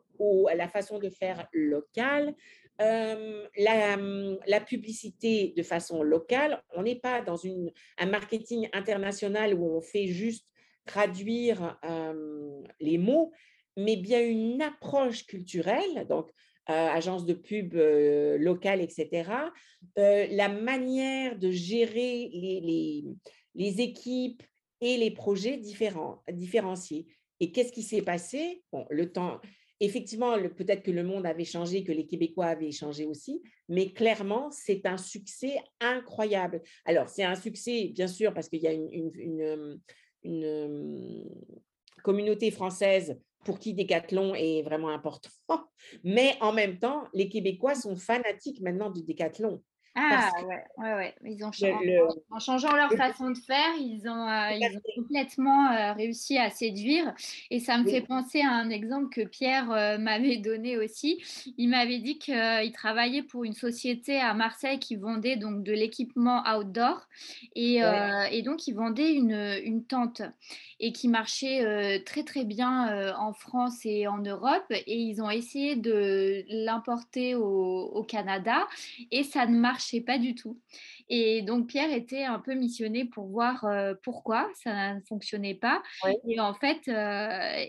à la façon de faire locale, euh, la, publicité de façon locale. On n'est pas dans un marketing international où on fait juste traduire euh, les mots, mais bien une approche culturelle. Donc, euh, agences de pub euh, locales, etc. La manière de gérer les, les, équipes et les projets différents, différenciés. Et qu'est-ce qui s'est passé? Bon, le temps, Effectivement, peut-être que le monde avait changé, que les Québécois avaient changé aussi, mais clairement, c'est un succès incroyable. Alors, c'est un succès, bien sûr, parce qu'il y a une, une, une communauté française pour qui Décathlon est vraiment important. Mais en même temps, les Québécois sont fanatiques maintenant du Décathlon. Ah ouais, ouais, ouais. Ils ont en changeant leur façon de faire, ils ont, ils ont complètement réussi à séduire. Et ça me fait penser à un exemple que Pierre m'avait donné aussi. Il m'avait dit qu'il travaillait pour une société à Marseille qui vendait donc de l'équipement outdoor et, et, donc il vendait une, une tente et qui marchait très très bien en France et en Europe et ils ont essayé de l'importer au, au Canada et ça ne marche marchait pas du tout. Et donc Pierre était un peu missionné pour voir pourquoi ça ne fonctionnait pas. Et en fait,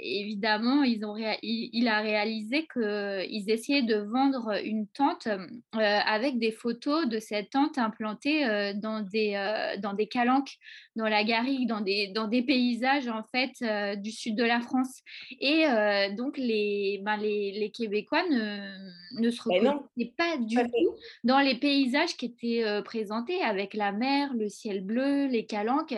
évidemment, ils ont il, a réalisé qu'ils essayaient de vendre une tente avec des photos de cette tente implantée dans, des, dans des calanques, dans la garrigue, dans des, dans des paysages en fait du sud de la France. Et donc les, ben, les, les, Québécois ne, ne se reconnaissaient pas du tout dans les paysages qui étaient présentés avec la mer, le ciel bleu, les calanques.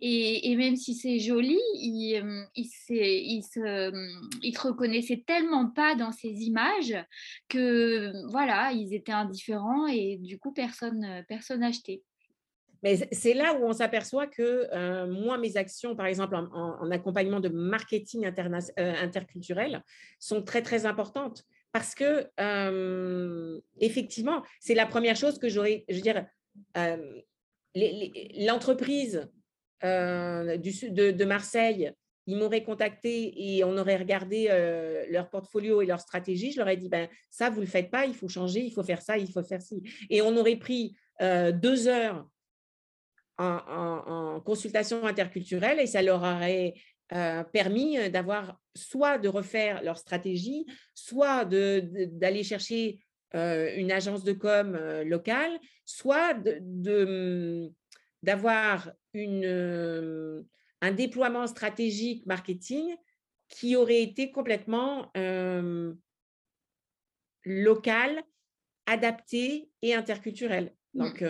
Et, même si c'est joli, il, euh, il, il, se, euh, il reconnaissait tellement pas dans ces images que voilà, ils étaient indifférents et du coup, personne personne achetait. C'est là où on s'aperçoit que euh, moi, mes actions, par exemple, en, accompagnement de marketing interculturel, sont très, très importantes. Parce que, effectivement, c'est la première chose que j'aurais, je veux dire, euh, l'entreprise euh, de, Marseille, ils m'auraient contacté et on aurait regardé euh, leur portfolio et leur stratégie, je leur ai dit, ben, ça, vous ne le faites pas, il faut changer, il faut faire ça, il faut faire ci. Et on aurait pris deux heures en, consultation interculturelle et ça leur aurait permis d'avoir soit de refaire leur stratégie, soit d'aller chercher une agence de com locale, soit d'avoir de, un déploiement stratégique marketing qui aurait été complètement local, adapté et interculturel, mmh. donc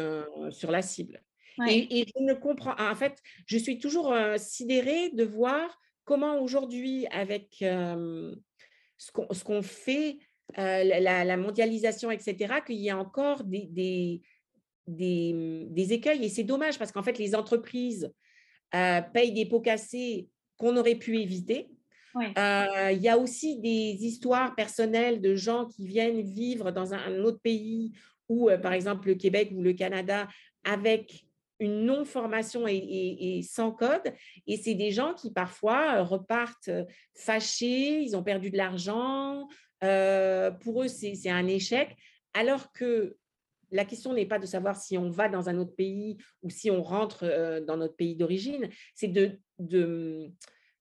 sur la cible. Et, je ne comprends, en fait, je suis toujours sidérée de voir comment aujourd'hui, avec ce qu'on fait, la, mondialisation, etc., qu'il y a encore des, des, des, écueils. Et c'est dommage parce qu'en fait, les entreprises payent des pots cassés qu'on aurait pu éviter. il y a aussi des histoires personnelles de gens qui viennent vivre dans un, autre pays ou, par exemple, le Québec ou le Canada avec une non-formation et, sans code. Et c'est des gens qui parfois repartent fâchés, ils ont perdu de l'argent, pour eux, c'est un échec, alors que la question n'est pas de savoir si on va dans un autre pays ou si on rentre dans notre pays d'origine, c'est de, de,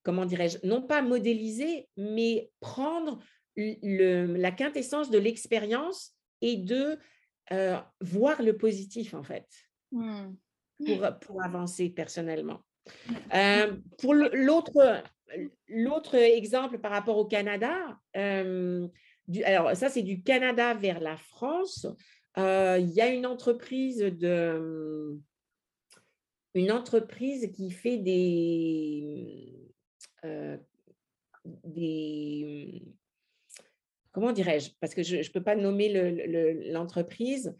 comment dirais-je, non pas modéliser, mais prendre le, la quintessence de l'expérience et de voir le positif, en fait, mmh. Pour, pour avancer personnellement. Mmh. pour l'autre L'autre exemple par rapport au Canada, euh, alors ça c'est du Canada vers la France. Euh, il y a une entreprise de une entreprise qui fait des, euh, des comment dirais-je? Parce que je ne peux pas nommer l'entreprise.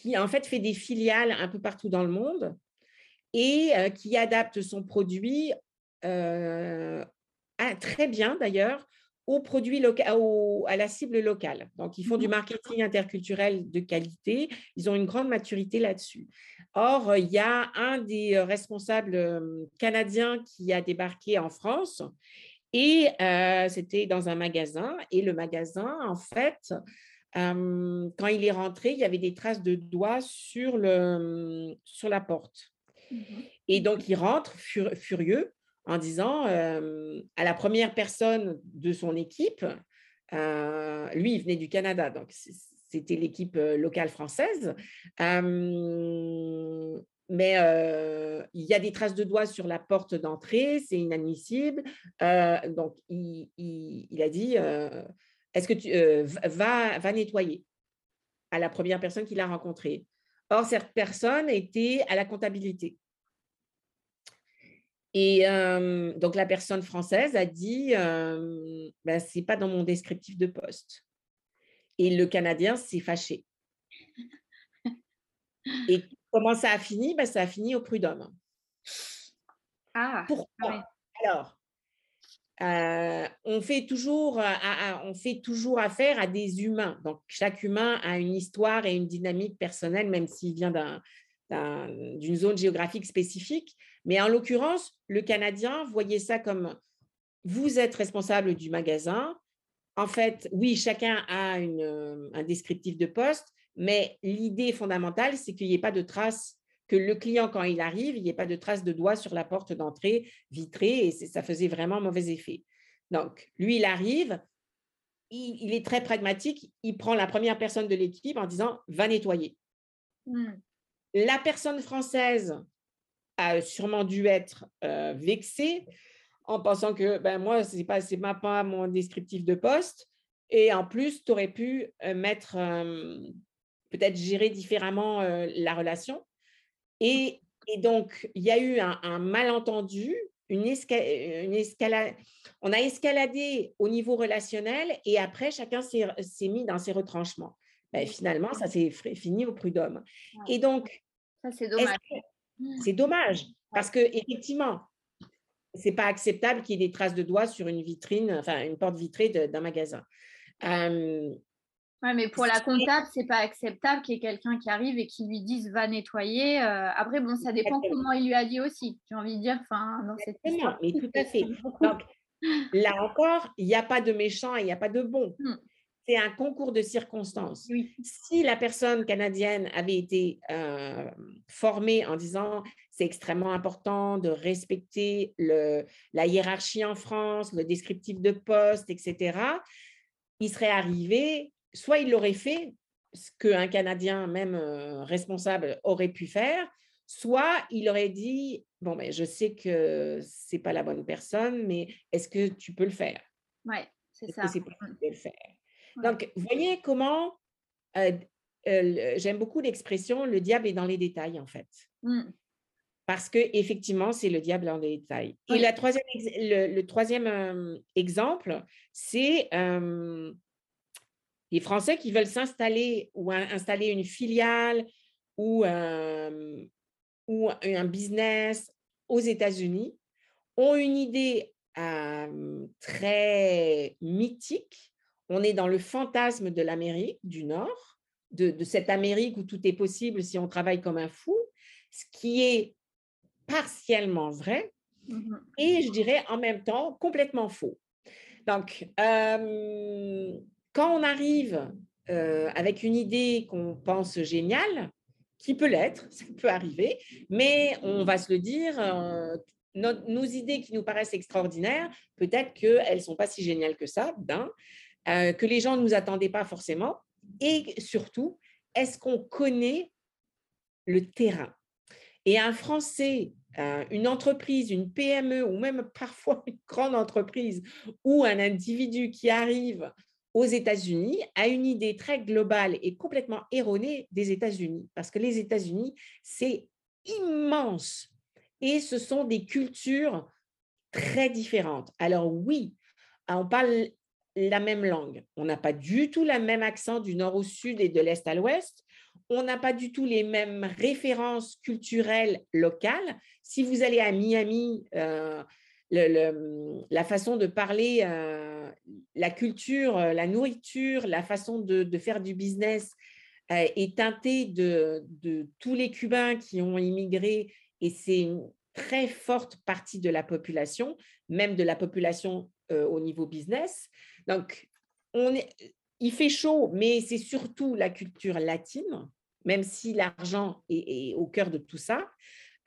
Qui en fait fait des filiales un peu partout dans le monde et qui adapte son produit très bien d'ailleurs aux produits à la cible locale. Donc, ils font du mmh marketing interculturel de qualité. Ils ont une grande maturité là-dessus. Or, il y a un des responsables canadiens qui a débarqué en France et c'était dans un magasin. Et le magasin, en fait, quand il est rentré, il y avait des traces de doigts sur, le, sur la porte. Mmh et donc, il rentre furieux en disant à la première personne de son équipe, lui, il venait du Canada, donc c'était l'équipe locale française, mais il y a des traces de doigts sur la porte d'entrée, c'est inadmissible. donc, il, a dit, est-ce que tu vas va nettoyer à la première personne qu'il a rencontrée? Or, cette personne était à la comptabilité. Et donc, la personne française a dit, ben, ce n'est pas dans mon descriptif de poste. Et le Canadien s'est fâché. Et comment ça a fini? Ben, Ça a fini au prud'homme. Ah, Pourquoi? Alors, euh, on, fait toujours, on fait toujours affaire à des humains. Donc, chaque humain a une histoire et une dynamique personnelle, même s'il vient d'une zone géographique spécifique. Mais en l'occurrence, le Canadien voyait ça comme vous êtes responsable du magasin. En fait, oui, chacun a un descriptif de poste, mais l'idée fondamentale, c'est qu'il n'y ait pas de traces, que le client, quand il arrive, il n'y ait pas de traces de doigts sur la porte d'entrée vitrée et ça faisait vraiment mauvais effet. Donc, lui, il arrive, il, est très pragmatique, il prend la première personne de l'équipe en disant va nettoyer. Mmh. La personne française a sûrement dû être euh, vexée en pensant que ben, moi, ce n'est pas, pas, pas mon descriptif de poste. Et en plus, tu aurais pu euh, mettre, euh, peut-être gérer différemment la relation. Et, donc, il y a eu un, malentendu, une, une escalade. On a escaladé au niveau relationnel et après, chacun s'est mis dans ses retranchements. Ben, finalement, ça s'est fini au prud'homme. Et donc, c'est dommage. C'est dommage? Parce que effectivement, c'est pas acceptable qu'il y ait des traces de doigts sur une vitrine, enfin une porte vitrée d'un magasin. Oui, mais pour la comptable, c'est pas acceptable qu'il y ait quelqu'un qui arrive et qui lui dise va nettoyer. Euh, après, bon, ça dépend comment il lui a dit aussi. J'ai envie de dire, enfin, dans cette histoire. Mais tout à fait. Donc, là encore, il n'y a pas de méchant et il n'y a pas de bon. Mmh. C'est un concours de circonstances. Si la personne canadienne avait été euh, formée en disant c'est extrêmement important de respecter le, la hiérarchie en France, le descriptif de poste, etc., il serait arrivé soit il l'aurait fait, ce qu'un Canadien, même euh, responsable, aurait pu faire, soit il aurait dit Bon, ben, je sais que ce n'est pas la bonne personne, mais est-ce que tu peux le faire? Oui, c'est ça. C'est possible de le faire? Donc, voyez comment euh, euh, j'aime beaucoup l'expression le diable est dans les détails, en fait. Mmh. Parce que effectivement, c'est le diable dans les détails. Et la troisième, le, troisième exemple, c'est les Français qui veulent s'installer ou installer une filiale ou, ou un business aux États-Unis ont une idée très mythique. On est dans le fantasme de l'Amérique du Nord, de, de, cette Amérique où tout est possible si on travaille comme un fou, ce qui est partiellement vrai mmh et je dirais en même temps complètement faux. Donc, quand on arrive euh, avec une idée qu'on pense géniale, qui peut l'être, ça peut arriver, mais on va se le dire, euh, nos, idées qui nous paraissent extraordinaires, peut-être qu'elles ne sont pas si géniales que ça, d'un, euh, que les gens ne nous attendaient pas forcément, et surtout, est-ce qu'on connaît le terrain? Et un Français, une entreprise, une PME, ou même parfois une grande entreprise, ou un individu qui arrive aux États-Unis a une idée très globale et complètement erronée des États-Unis, parce que les États-Unis, c'est immense et ce sont des cultures très différentes. Alors oui, on parle la même langue, on n'a pas du tout le même accent du nord au sud et de l'est à l'ouest, on n'a pas du tout les mêmes références culturelles locales. Si vous allez à Miami, euh, le, la façon de parler, euh, la culture, euh, la nourriture, la façon de, faire du business euh, est teintée de, tous les Cubains qui ont immigré et c'est une très forte partie de la population, même de la population au niveau business. Donc, il fait chaud, mais c'est surtout la culture latine, même si l'argent est, au cœur de tout ça.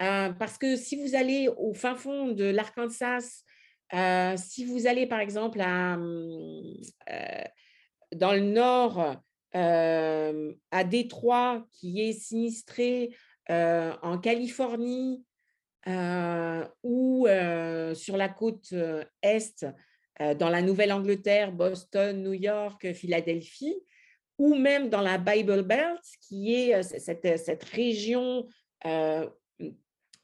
Euh, parce que si vous allez au fin fond de l'Arkansas, euh, si vous allez par exemple hum, euh, dans le nord, à Détroit, qui est sinistré en Californie ou sur la côte est, dans la Nouvelle-Angleterre, Boston, New York, Philadelphie, ou même dans la Bible Belt, qui est cette, cette région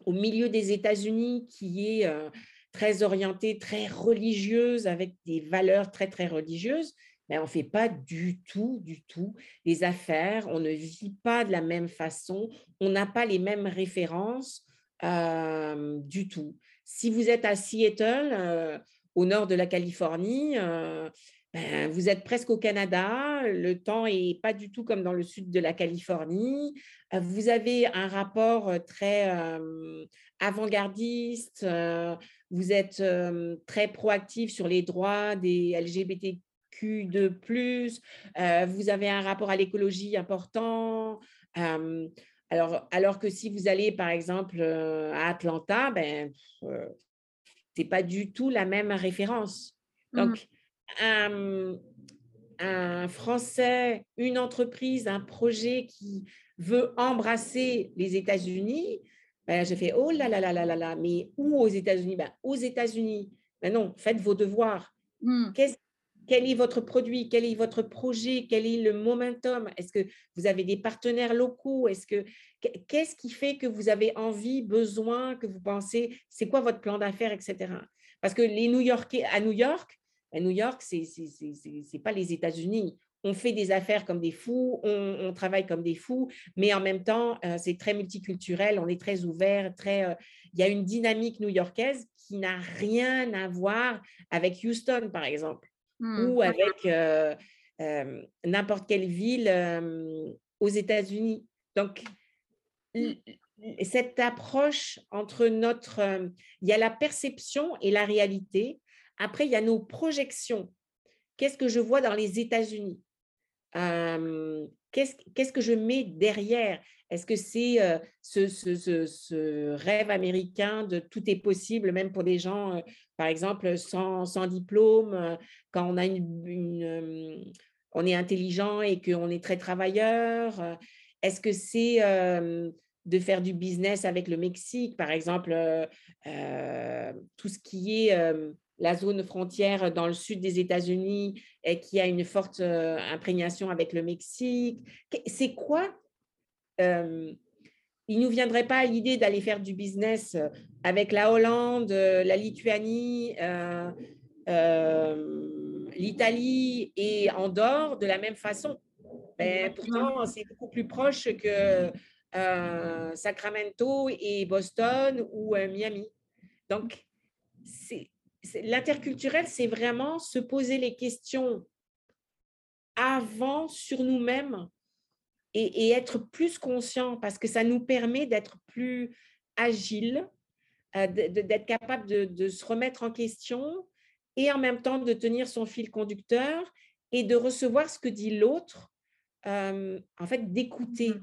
au milieu des États-Unis qui est euh, très orientée, très religieuse, avec des valeurs très, très religieuses, mais on ne fait pas du tout, du tout les affaires, on ne vit pas de la même façon, on n'a pas les mêmes références du tout. Si vous êtes à Seattle, au nord de la Californie, ben, vous êtes presque au Canada, le temps n'est pas du tout comme dans le sud de la Californie. Vous avez un rapport très avant-gardiste, vous êtes très proactif sur les droits des LGBTQ2+, vous avez un rapport à l'écologie important. alors, alors que si vous allez, par exemple, à Atlanta, ben, ce n'est pas du tout la même référence. Mmh. Un, Français, une entreprise, un projet qui veut embrasser les États-Unis, ben, j'ai fait oh là là là là là là, mais où aux États-Unis? Ben, Aux États-Unis. Ben non, faites vos devoirs. Mmh. quel est votre produit? Quel est votre projet? Quel est le momentum? Est-ce que vous avez des partenaires locaux? Est-ce que qu'est-ce qui fait que vous avez envie, besoin, que vous pensez C'est quoi votre plan d'affaires, etc. Parce que les New Yorkais à New York, à New York, ce n'est pas les États-Unis. On fait des affaires comme des fous, on, travaille comme des fous, mais en même temps, euh, c'est très multiculturel, on est très ouvert, très. Euh, il y a une dynamique new-yorkaise qui n'a rien à voir avec Houston, par exemple, mmh. ou avec euh, n'importe quelle ville aux États-Unis. Donc, cette approche entre notre, il y a la perception et la réalité, après, il y a nos projections. Qu'est-ce que je vois dans les États-Unis? Qu'est-ce que je mets derrière? Est-ce que c'est ce, rêve américain de tout est possible, même pour des gens, par exemple, sans, diplôme, quand on, a est intelligent et qu'on est très travailleur Est-ce que c'est de faire du business avec le Mexique, par exemple, tout ce qui est la zone frontière dans le sud des États-Unis et qui a une forte euh, imprégnation avec le Mexique. C'est quoi euh, Il ne nous viendrait pas à l'idée d'aller faire du business avec la Hollande, la Lituanie, euh, l'Italie et Andorre de la même façon? Ben, pourtant, c'est beaucoup plus proche que Sacramento et Boston ou Miami. Donc, c'est l'interculturel, c'est vraiment se poser les questions avant sur nous-mêmes et, être plus conscient parce que ça nous permet d'être plus agile, euh, d'être capable de, se remettre en question et en même temps de tenir son fil conducteur et de recevoir ce que dit l'autre, euh, en fait, d'écouter.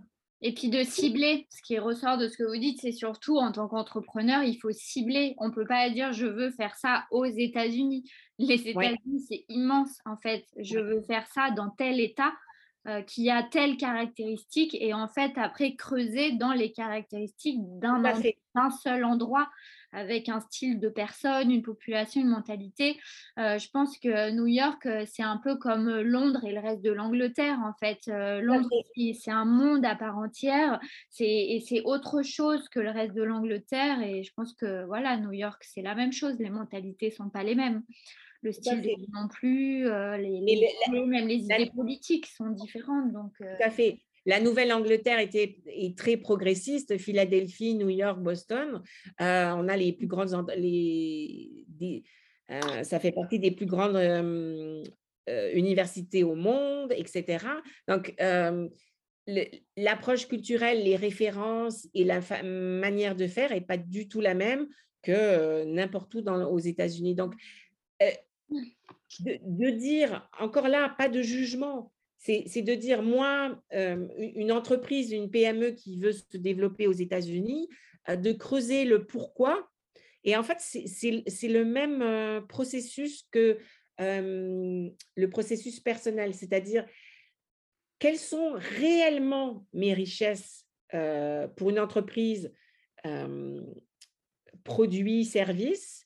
Et puis de cibler, ce qui ressort de ce que vous dites, c'est surtout en tant qu'entrepreneur, il faut cibler. On ne peut pas dire je veux faire ça aux États-Unis. Les États-Unis, c'est immense en fait. Je veux faire ça dans tel État euh, qui a telle caractéristique et en fait après creuser dans les caractéristiques d'un seul endroit avec un style de personne, une population, une mentalité. Euh, je pense que New York, euh, c'est un peu comme Londres et le reste de l'Angleterre, en fait. Euh, Londres, c'est un monde à part entière et c'est autre chose que le reste de l'Angleterre. Et je pense que, voilà, New York, c'est la même chose. Les mentalités ne sont pas les mêmes le style de vie non plus, les, même les idées politiques sont différentes. Donc, Tout à fait. La Nouvelle-Angleterre était est très progressiste, Philadelphie, New York, Boston. Euh, on a les plus grandes, euh, ça fait partie des plus grandes euh, universités au monde, etc. Donc, l'approche culturelle, les références et la manière de faire n'est pas du tout la même que n'importe où aux États-Unis. Donc, de, dire, encore là, pas de jugement, c'est de dire, moi, euh, une entreprise, une PME qui veut se développer aux États-Unis, euh, de creuser le pourquoi. Et en fait, c'est le même euh, processus que le processus personnel, c'est-à-dire quelles sont réellement mes richesses pour une entreprise, produits, services,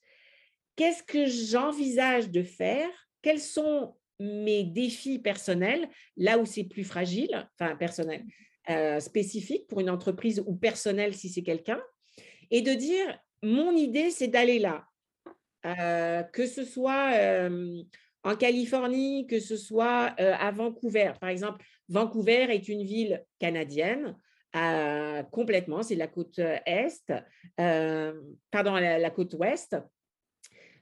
qu'est-ce que j'envisage de faire, quels sont mes défis personnels, là où c'est plus fragile, enfin personnel, euh, spécifique pour une entreprise ou personnel si c'est quelqu'un, et de dire, mon idée, c'est d'aller là. Euh, que ce soit euh, en Californie, que ce soit à Vancouver. Par exemple, Vancouver est une ville canadienne complètement, c'est la côte est, pardon, la, côte ouest,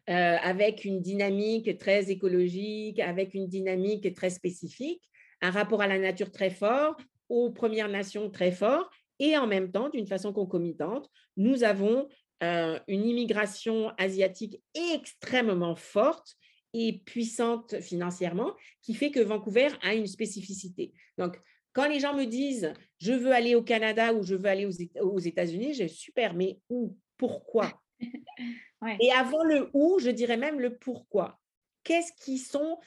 avec une dynamique très écologique, avec une dynamique très spécifique, un rapport à la nature très fort, aux Premières Nations très fort, et en même temps, d'une façon concomitante, nous avons une immigration asiatique extrêmement forte et puissante financièrement, qui fait que Vancouver a une spécificité. Donc, quand les gens me disent je veux aller au Canada ou je veux aller aux États-Unis, j'ai super, mais où? Pourquoi? Et avant le où, je dirais même le pourquoi. Qu'est-ce qui sont,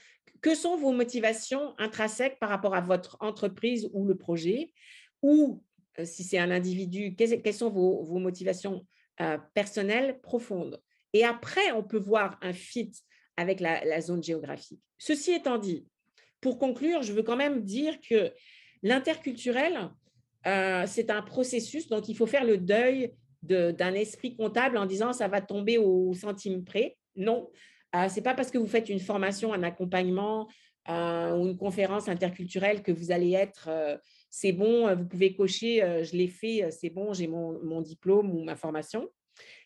que sont vos motivations intrinsèques par rapport à votre entreprise ou le projet Ou euh, si c'est un individu, quelles, sont vos, motivations euh, personnelles profondes? Et après, on peut voir un fit avec la, zone géographique. Ceci étant dit, pour conclure, je veux quand même dire que l'interculturel, euh, c'est un processus, donc il faut faire le deuil d'un esprit comptable en disant ça va tomber au centime près. Non, euh, ce n'est pas parce que vous faites une formation, un accompagnement euh, ou une conférence interculturelle que vous allez être c'est bon, vous pouvez cocher, je l'ai fait, c'est bon, j'ai mon, mon, diplôme ou ma formation.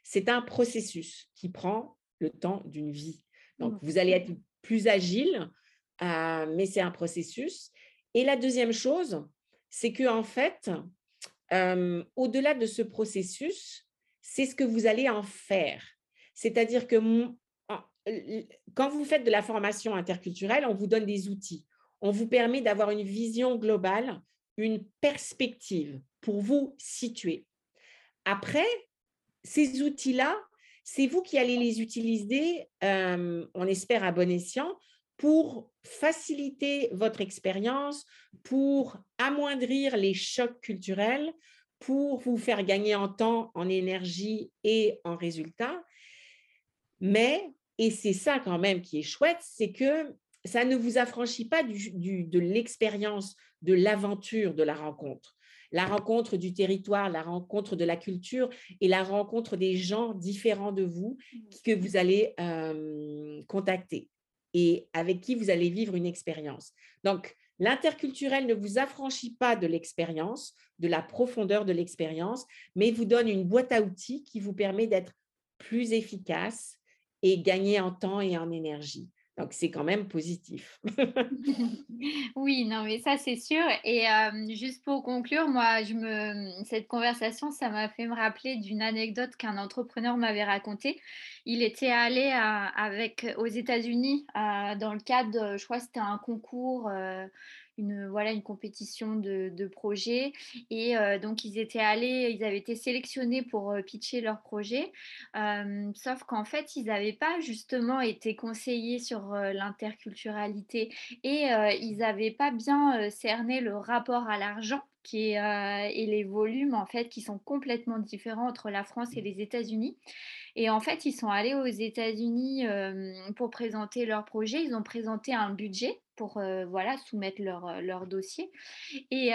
C'est un processus qui prend le temps d'une vie. Donc, mmh. vous allez être plus agile, euh, mais c'est un processus. Et la deuxième chose, c'est que en fait, au-delà de ce processus, c'est ce que vous allez en faire. C'est-à-dire que quand vous faites de la formation interculturelle, on vous donne des outils. On vous permet d'avoir une vision globale, une perspective pour vous situer. Après, ces outils-là, c'est vous qui allez les utiliser, on espère à bon escient, pour faciliter votre expérience, pour amoindrir les chocs culturels, pour vous faire gagner en temps, en énergie et en résultats. Mais, et c'est ça quand même qui est chouette, c'est que ça ne vous affranchit pas de l'expérience, de l'aventure de la rencontre la rencontre du territoire, la rencontre de la culture et la rencontre des gens différents de vous mmh. que vous allez contacter et avec qui vous allez vivre une expérience. Donc, l'interculturel ne vous affranchit pas de l'expérience, de la profondeur de l'expérience, mais vous donne une boîte à outils qui vous permet d'être plus efficace et gagner en temps et en énergie. Donc, c'est quand même positif. oui, non, mais ça, c'est sûr. Et juste pour conclure, moi, je me... cette conversation, ça m'a fait me rappeler d'une anecdote qu'un entrepreneur m'avait racontée. Il était allé avec, aux États-Unis dans le cadre, je crois c'était un concours une, voilà, une compétition de, de projets. Et euh, donc, ils étaient allés, ils avaient été sélectionnés pour euh, pitcher leur projet. Euh, sauf qu'en fait, ils n'avaient pas justement été conseillés sur l'interculturalité et ils n'avaient pas bien cerné le rapport à l'argent qui et les volumes en fait qui sont complètement différents entre la France et les États-Unis. Et en fait, ils sont allés aux États-Unis pour présenter leur projet. Ils ont présenté un budget pour voilà, soumettre leur, leur dossier. Et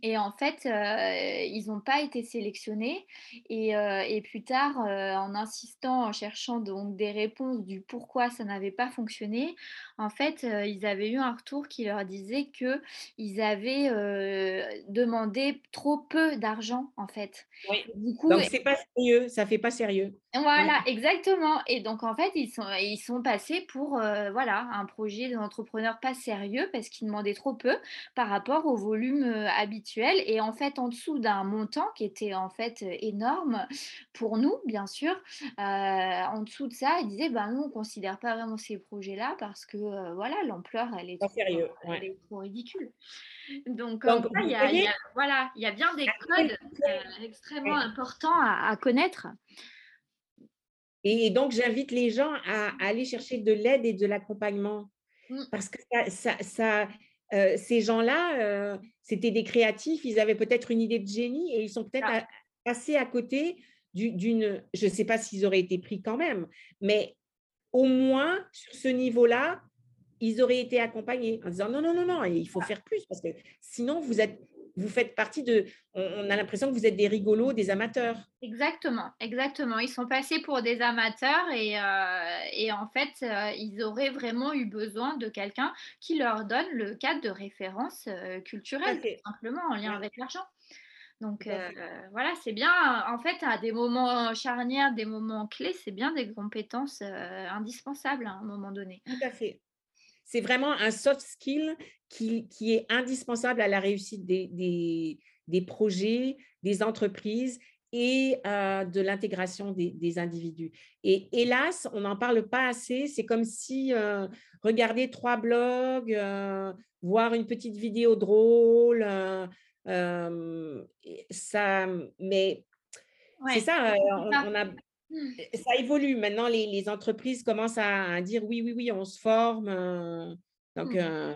et en fait, ils n'ont pas été sélectionnés. Et, plus tard, en insistant, en cherchant donc des réponses du pourquoi ça n'avait pas fonctionné, en fait, ils avaient eu un retour qui leur disait que ils avaient demandé trop peu d'argent, en fait. Oui. Du coup, donc c'est pas sérieux, ça fait pas sérieux. Voilà, exactement. Et donc en fait, ils sont, ils sont passés pour voilà un projet d'entrepreneur pas sérieux parce qu'ils demandaient trop peu par rapport au volume habituel. Et en fait en dessous d'un montant qui était en fait énorme pour nous bien sûr euh, en dessous de ça il disait ben nous on considère pas vraiment ces projets là parce que euh, voilà l'ampleur elle est, trop, sérieux, elle est trop ridicule. Donc, il y, a, voilà il y a bien des codes euh, extrêmement importants à, connaître et donc j'invite les gens à, aller chercher de l'aide et de l'accompagnement mmh. parce que ça, ça euh, ces gens-là, euh, c'était des créatifs, ils avaient peut-être une idée de génie et ils sont peut-être ah. passés à côté d'une, je ne sais pas s'ils auraient été pris quand même, mais au moins sur ce niveau-là, ils auraient été accompagnés en disant non, non, non, non, il faut ah. faire plus parce que sinon vous êtes, vous faites partie de, on, a l'impression que vous êtes des rigolos, des amateurs. Exactement, exactement. Ils sont passés pour des amateurs et, et en fait, ils auraient vraiment eu besoin de quelqu'un qui leur donne le cadre de référence culturelle, tout simplement en lien avec l'argent. Donc voilà, c'est bien, en fait, à des moments charnières, des moments clés, c'est bien des compétences indispensables à un moment donné. Tout à fait. C'est vraiment un soft skill qui, qui, est indispensable à la réussite des, des, des projets, des entreprises et de l'intégration des, des, individus. Et hélas, on n'en parle pas assez. C'est comme si regarder trois blogs, voir une petite vidéo drôle, ça, mais c'est ça, on, a. ça évolue. Maintenant, les, les, entreprises commencent à, dire oui, oui, oui, on se forme. donc, mmh.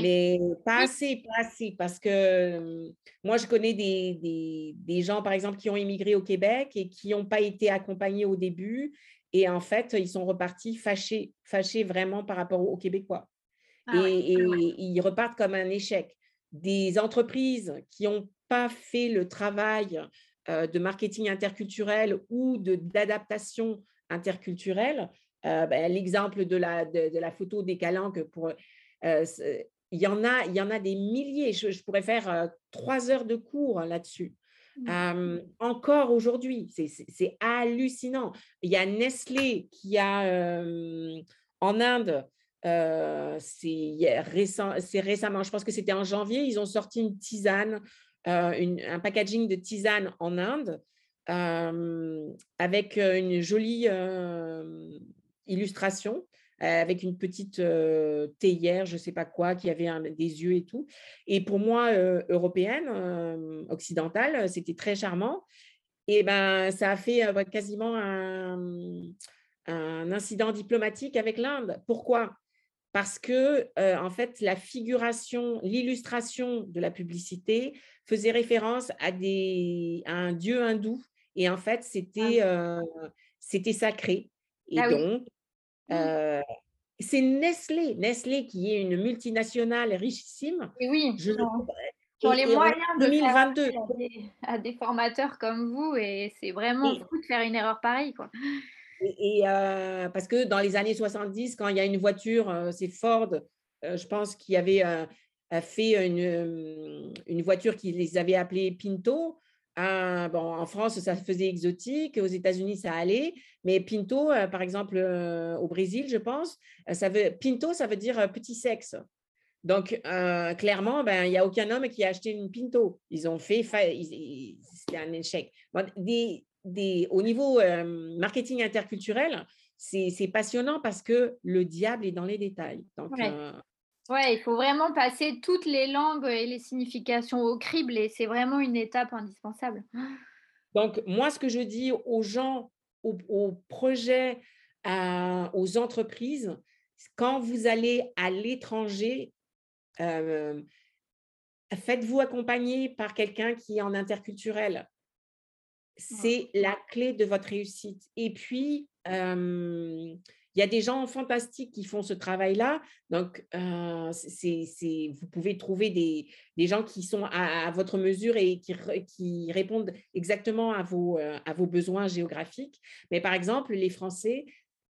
mais pas assez, pas assez, parce que moi, je connais des, des, des, gens, par exemple, qui ont immigré au Québec et qui n'ont pas été accompagnés au début. Et en fait, ils sont repartis fâchés, fâchés vraiment par rapport aux Québécois. Ah et, et ils repartent comme un échec des entreprises qui n'ont pas fait le travail de marketing interculturel ou d'adaptation interculturelle. Ben, l'exemple de la, de, la photo des calanques, pour, il, y en a, il y en a des milliers. Je, pourrais faire trois heures de cours là-dessus. Mmh. encore aujourd'hui, c'est hallucinant. Il y a Nestlé qui a en Inde c'est récemment, je pense que c'était en janvier, ils ont sorti une tisane, un packaging de tisane en Inde avec une jolie illustration avec une petite théière, je ne sais pas quoi, qui avait des yeux et tout. Et pour moi, européenne, occidentale, c'était très charmant. Et ben, ça a fait quasiment un, un incident diplomatique avec l'Inde. Pourquoi? Parce que, en fait, la figuration, l'illustration de la publicité faisait référence à, des, un dieu hindou. Et en fait, c'était ah c'était sacré. Et ah donc, mmh. c'est Nestlé, Nestlé qui est une multinationale richissime. Et oui, je pour les moyens de 2022. Faire à, des, à des formateurs comme vous. Et c'est vraiment fou de faire une erreur pareille. Quoi. Et, parce que dans les années 70, quand il y a une voiture, c'est Ford, je pense qu'il y avait fait une, une, voiture qui les avait appelées Pinto. bon, en France, ça faisait exotique. Aux États-Unis, ça allait. Mais Pinto, par exemple, au Brésil, je pense, ça veut, Pinto, ça veut dire petit sexe. Donc, clairement, ben, il n'y a aucun homme qui a acheté une Pinto. Ils ont fait, c'était un échec. Au niveau marketing interculturel, c'est passionnant parce que le diable est dans les détails. Donc, ouais. il faut vraiment passer toutes les langues et les significations au crible et c'est vraiment une étape indispensable. Donc, moi, ce que je dis aux gens, aux, projets, aux entreprises, quand vous allez à l'étranger, faites-vous accompagner par quelqu'un qui est en interculturel c'est la clé de votre réussite. Et puis, il y a des gens fantastiques qui font ce travail-là. Donc, vous pouvez trouver des, gens qui sont à, votre mesure et qui, répondent exactement à vos, besoins géographiques. Mais par exemple, les Français,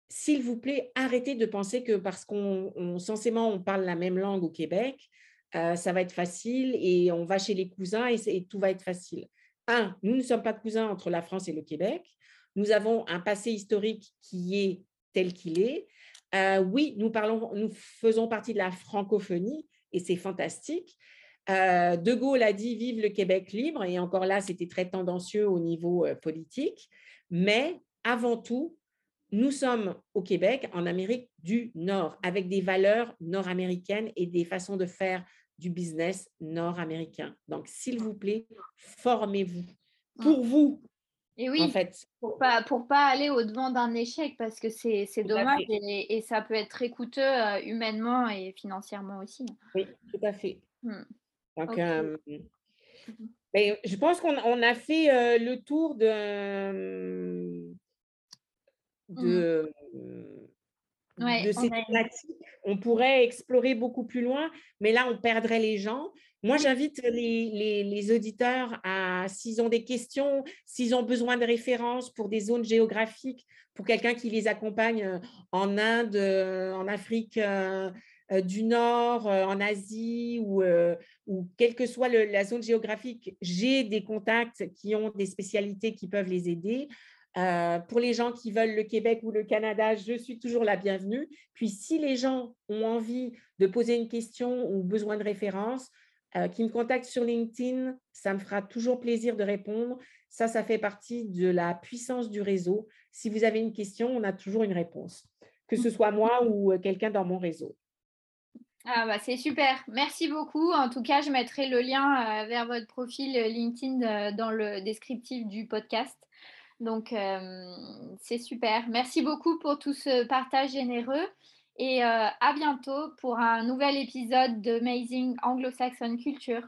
s'il vous plaît, arrêtez de penser que parce qu'on censément on parle la même langue au Québec, ça va être facile et on va chez les cousins et tout va être facile un, nous ne sommes pas cousins entre la France et le Québec. Nous avons un passé historique qui est tel qu'il est. Euh, oui, nous, parlons, nous faisons partie de la francophonie et c'est fantastique. Euh, de Gaulle a dit vive le Québec libre et encore là, c'était très tendancieux au niveau euh, politique. Mais avant tout, nous sommes au Québec, en Amérique du Nord, avec des valeurs nord-américaines et des façons de faire du business nord-américain. Donc, s'il vous plaît, formez-vous mmh. pour vous. Et oui, en fait. pour pas pour pas aller au devant d'un échec parce que c'est dommage et, ça peut être très coûteux euh, humainement et financièrement aussi. Oui, tout à fait. Mmh. Donc, mmh mais je pense qu'on a fait euh, le tour de, de de ces thématiques, on pourrait explorer beaucoup plus loin, mais là, on perdrait les gens. Moi, j'invite les, les, auditeurs à, s'ils ont des questions, s'ils ont besoin de références pour des zones géographiques, pour quelqu'un qui les accompagne euh, en Inde, euh, en Afrique euh, du Nord, en Asie ou, ou quelle que soit la zone géographique, j'ai des contacts qui ont des spécialités qui peuvent les aider. Pour les gens qui veulent le Québec ou le Canada, je suis toujours la bienvenue. Puis si les gens ont envie de poser une question ou besoin de références, euh, qui me contactent sur LinkedIn, ça me fera toujours plaisir de répondre. Ça, ça fait partie de la puissance du réseau. Si vous avez une question, on a toujours une réponse, que ce soit moi ou euh, quelqu'un dans mon réseau. Ah bah c'est super, merci beaucoup. En tout cas, je mettrai le lien euh, vers votre profil LinkedIn dans le descriptif du podcast. Donc, c'est super. Merci beaucoup pour tout ce partage généreux. Et euh, à bientôt pour un nouvel épisode de Amazing Anglo-Saxon Culture.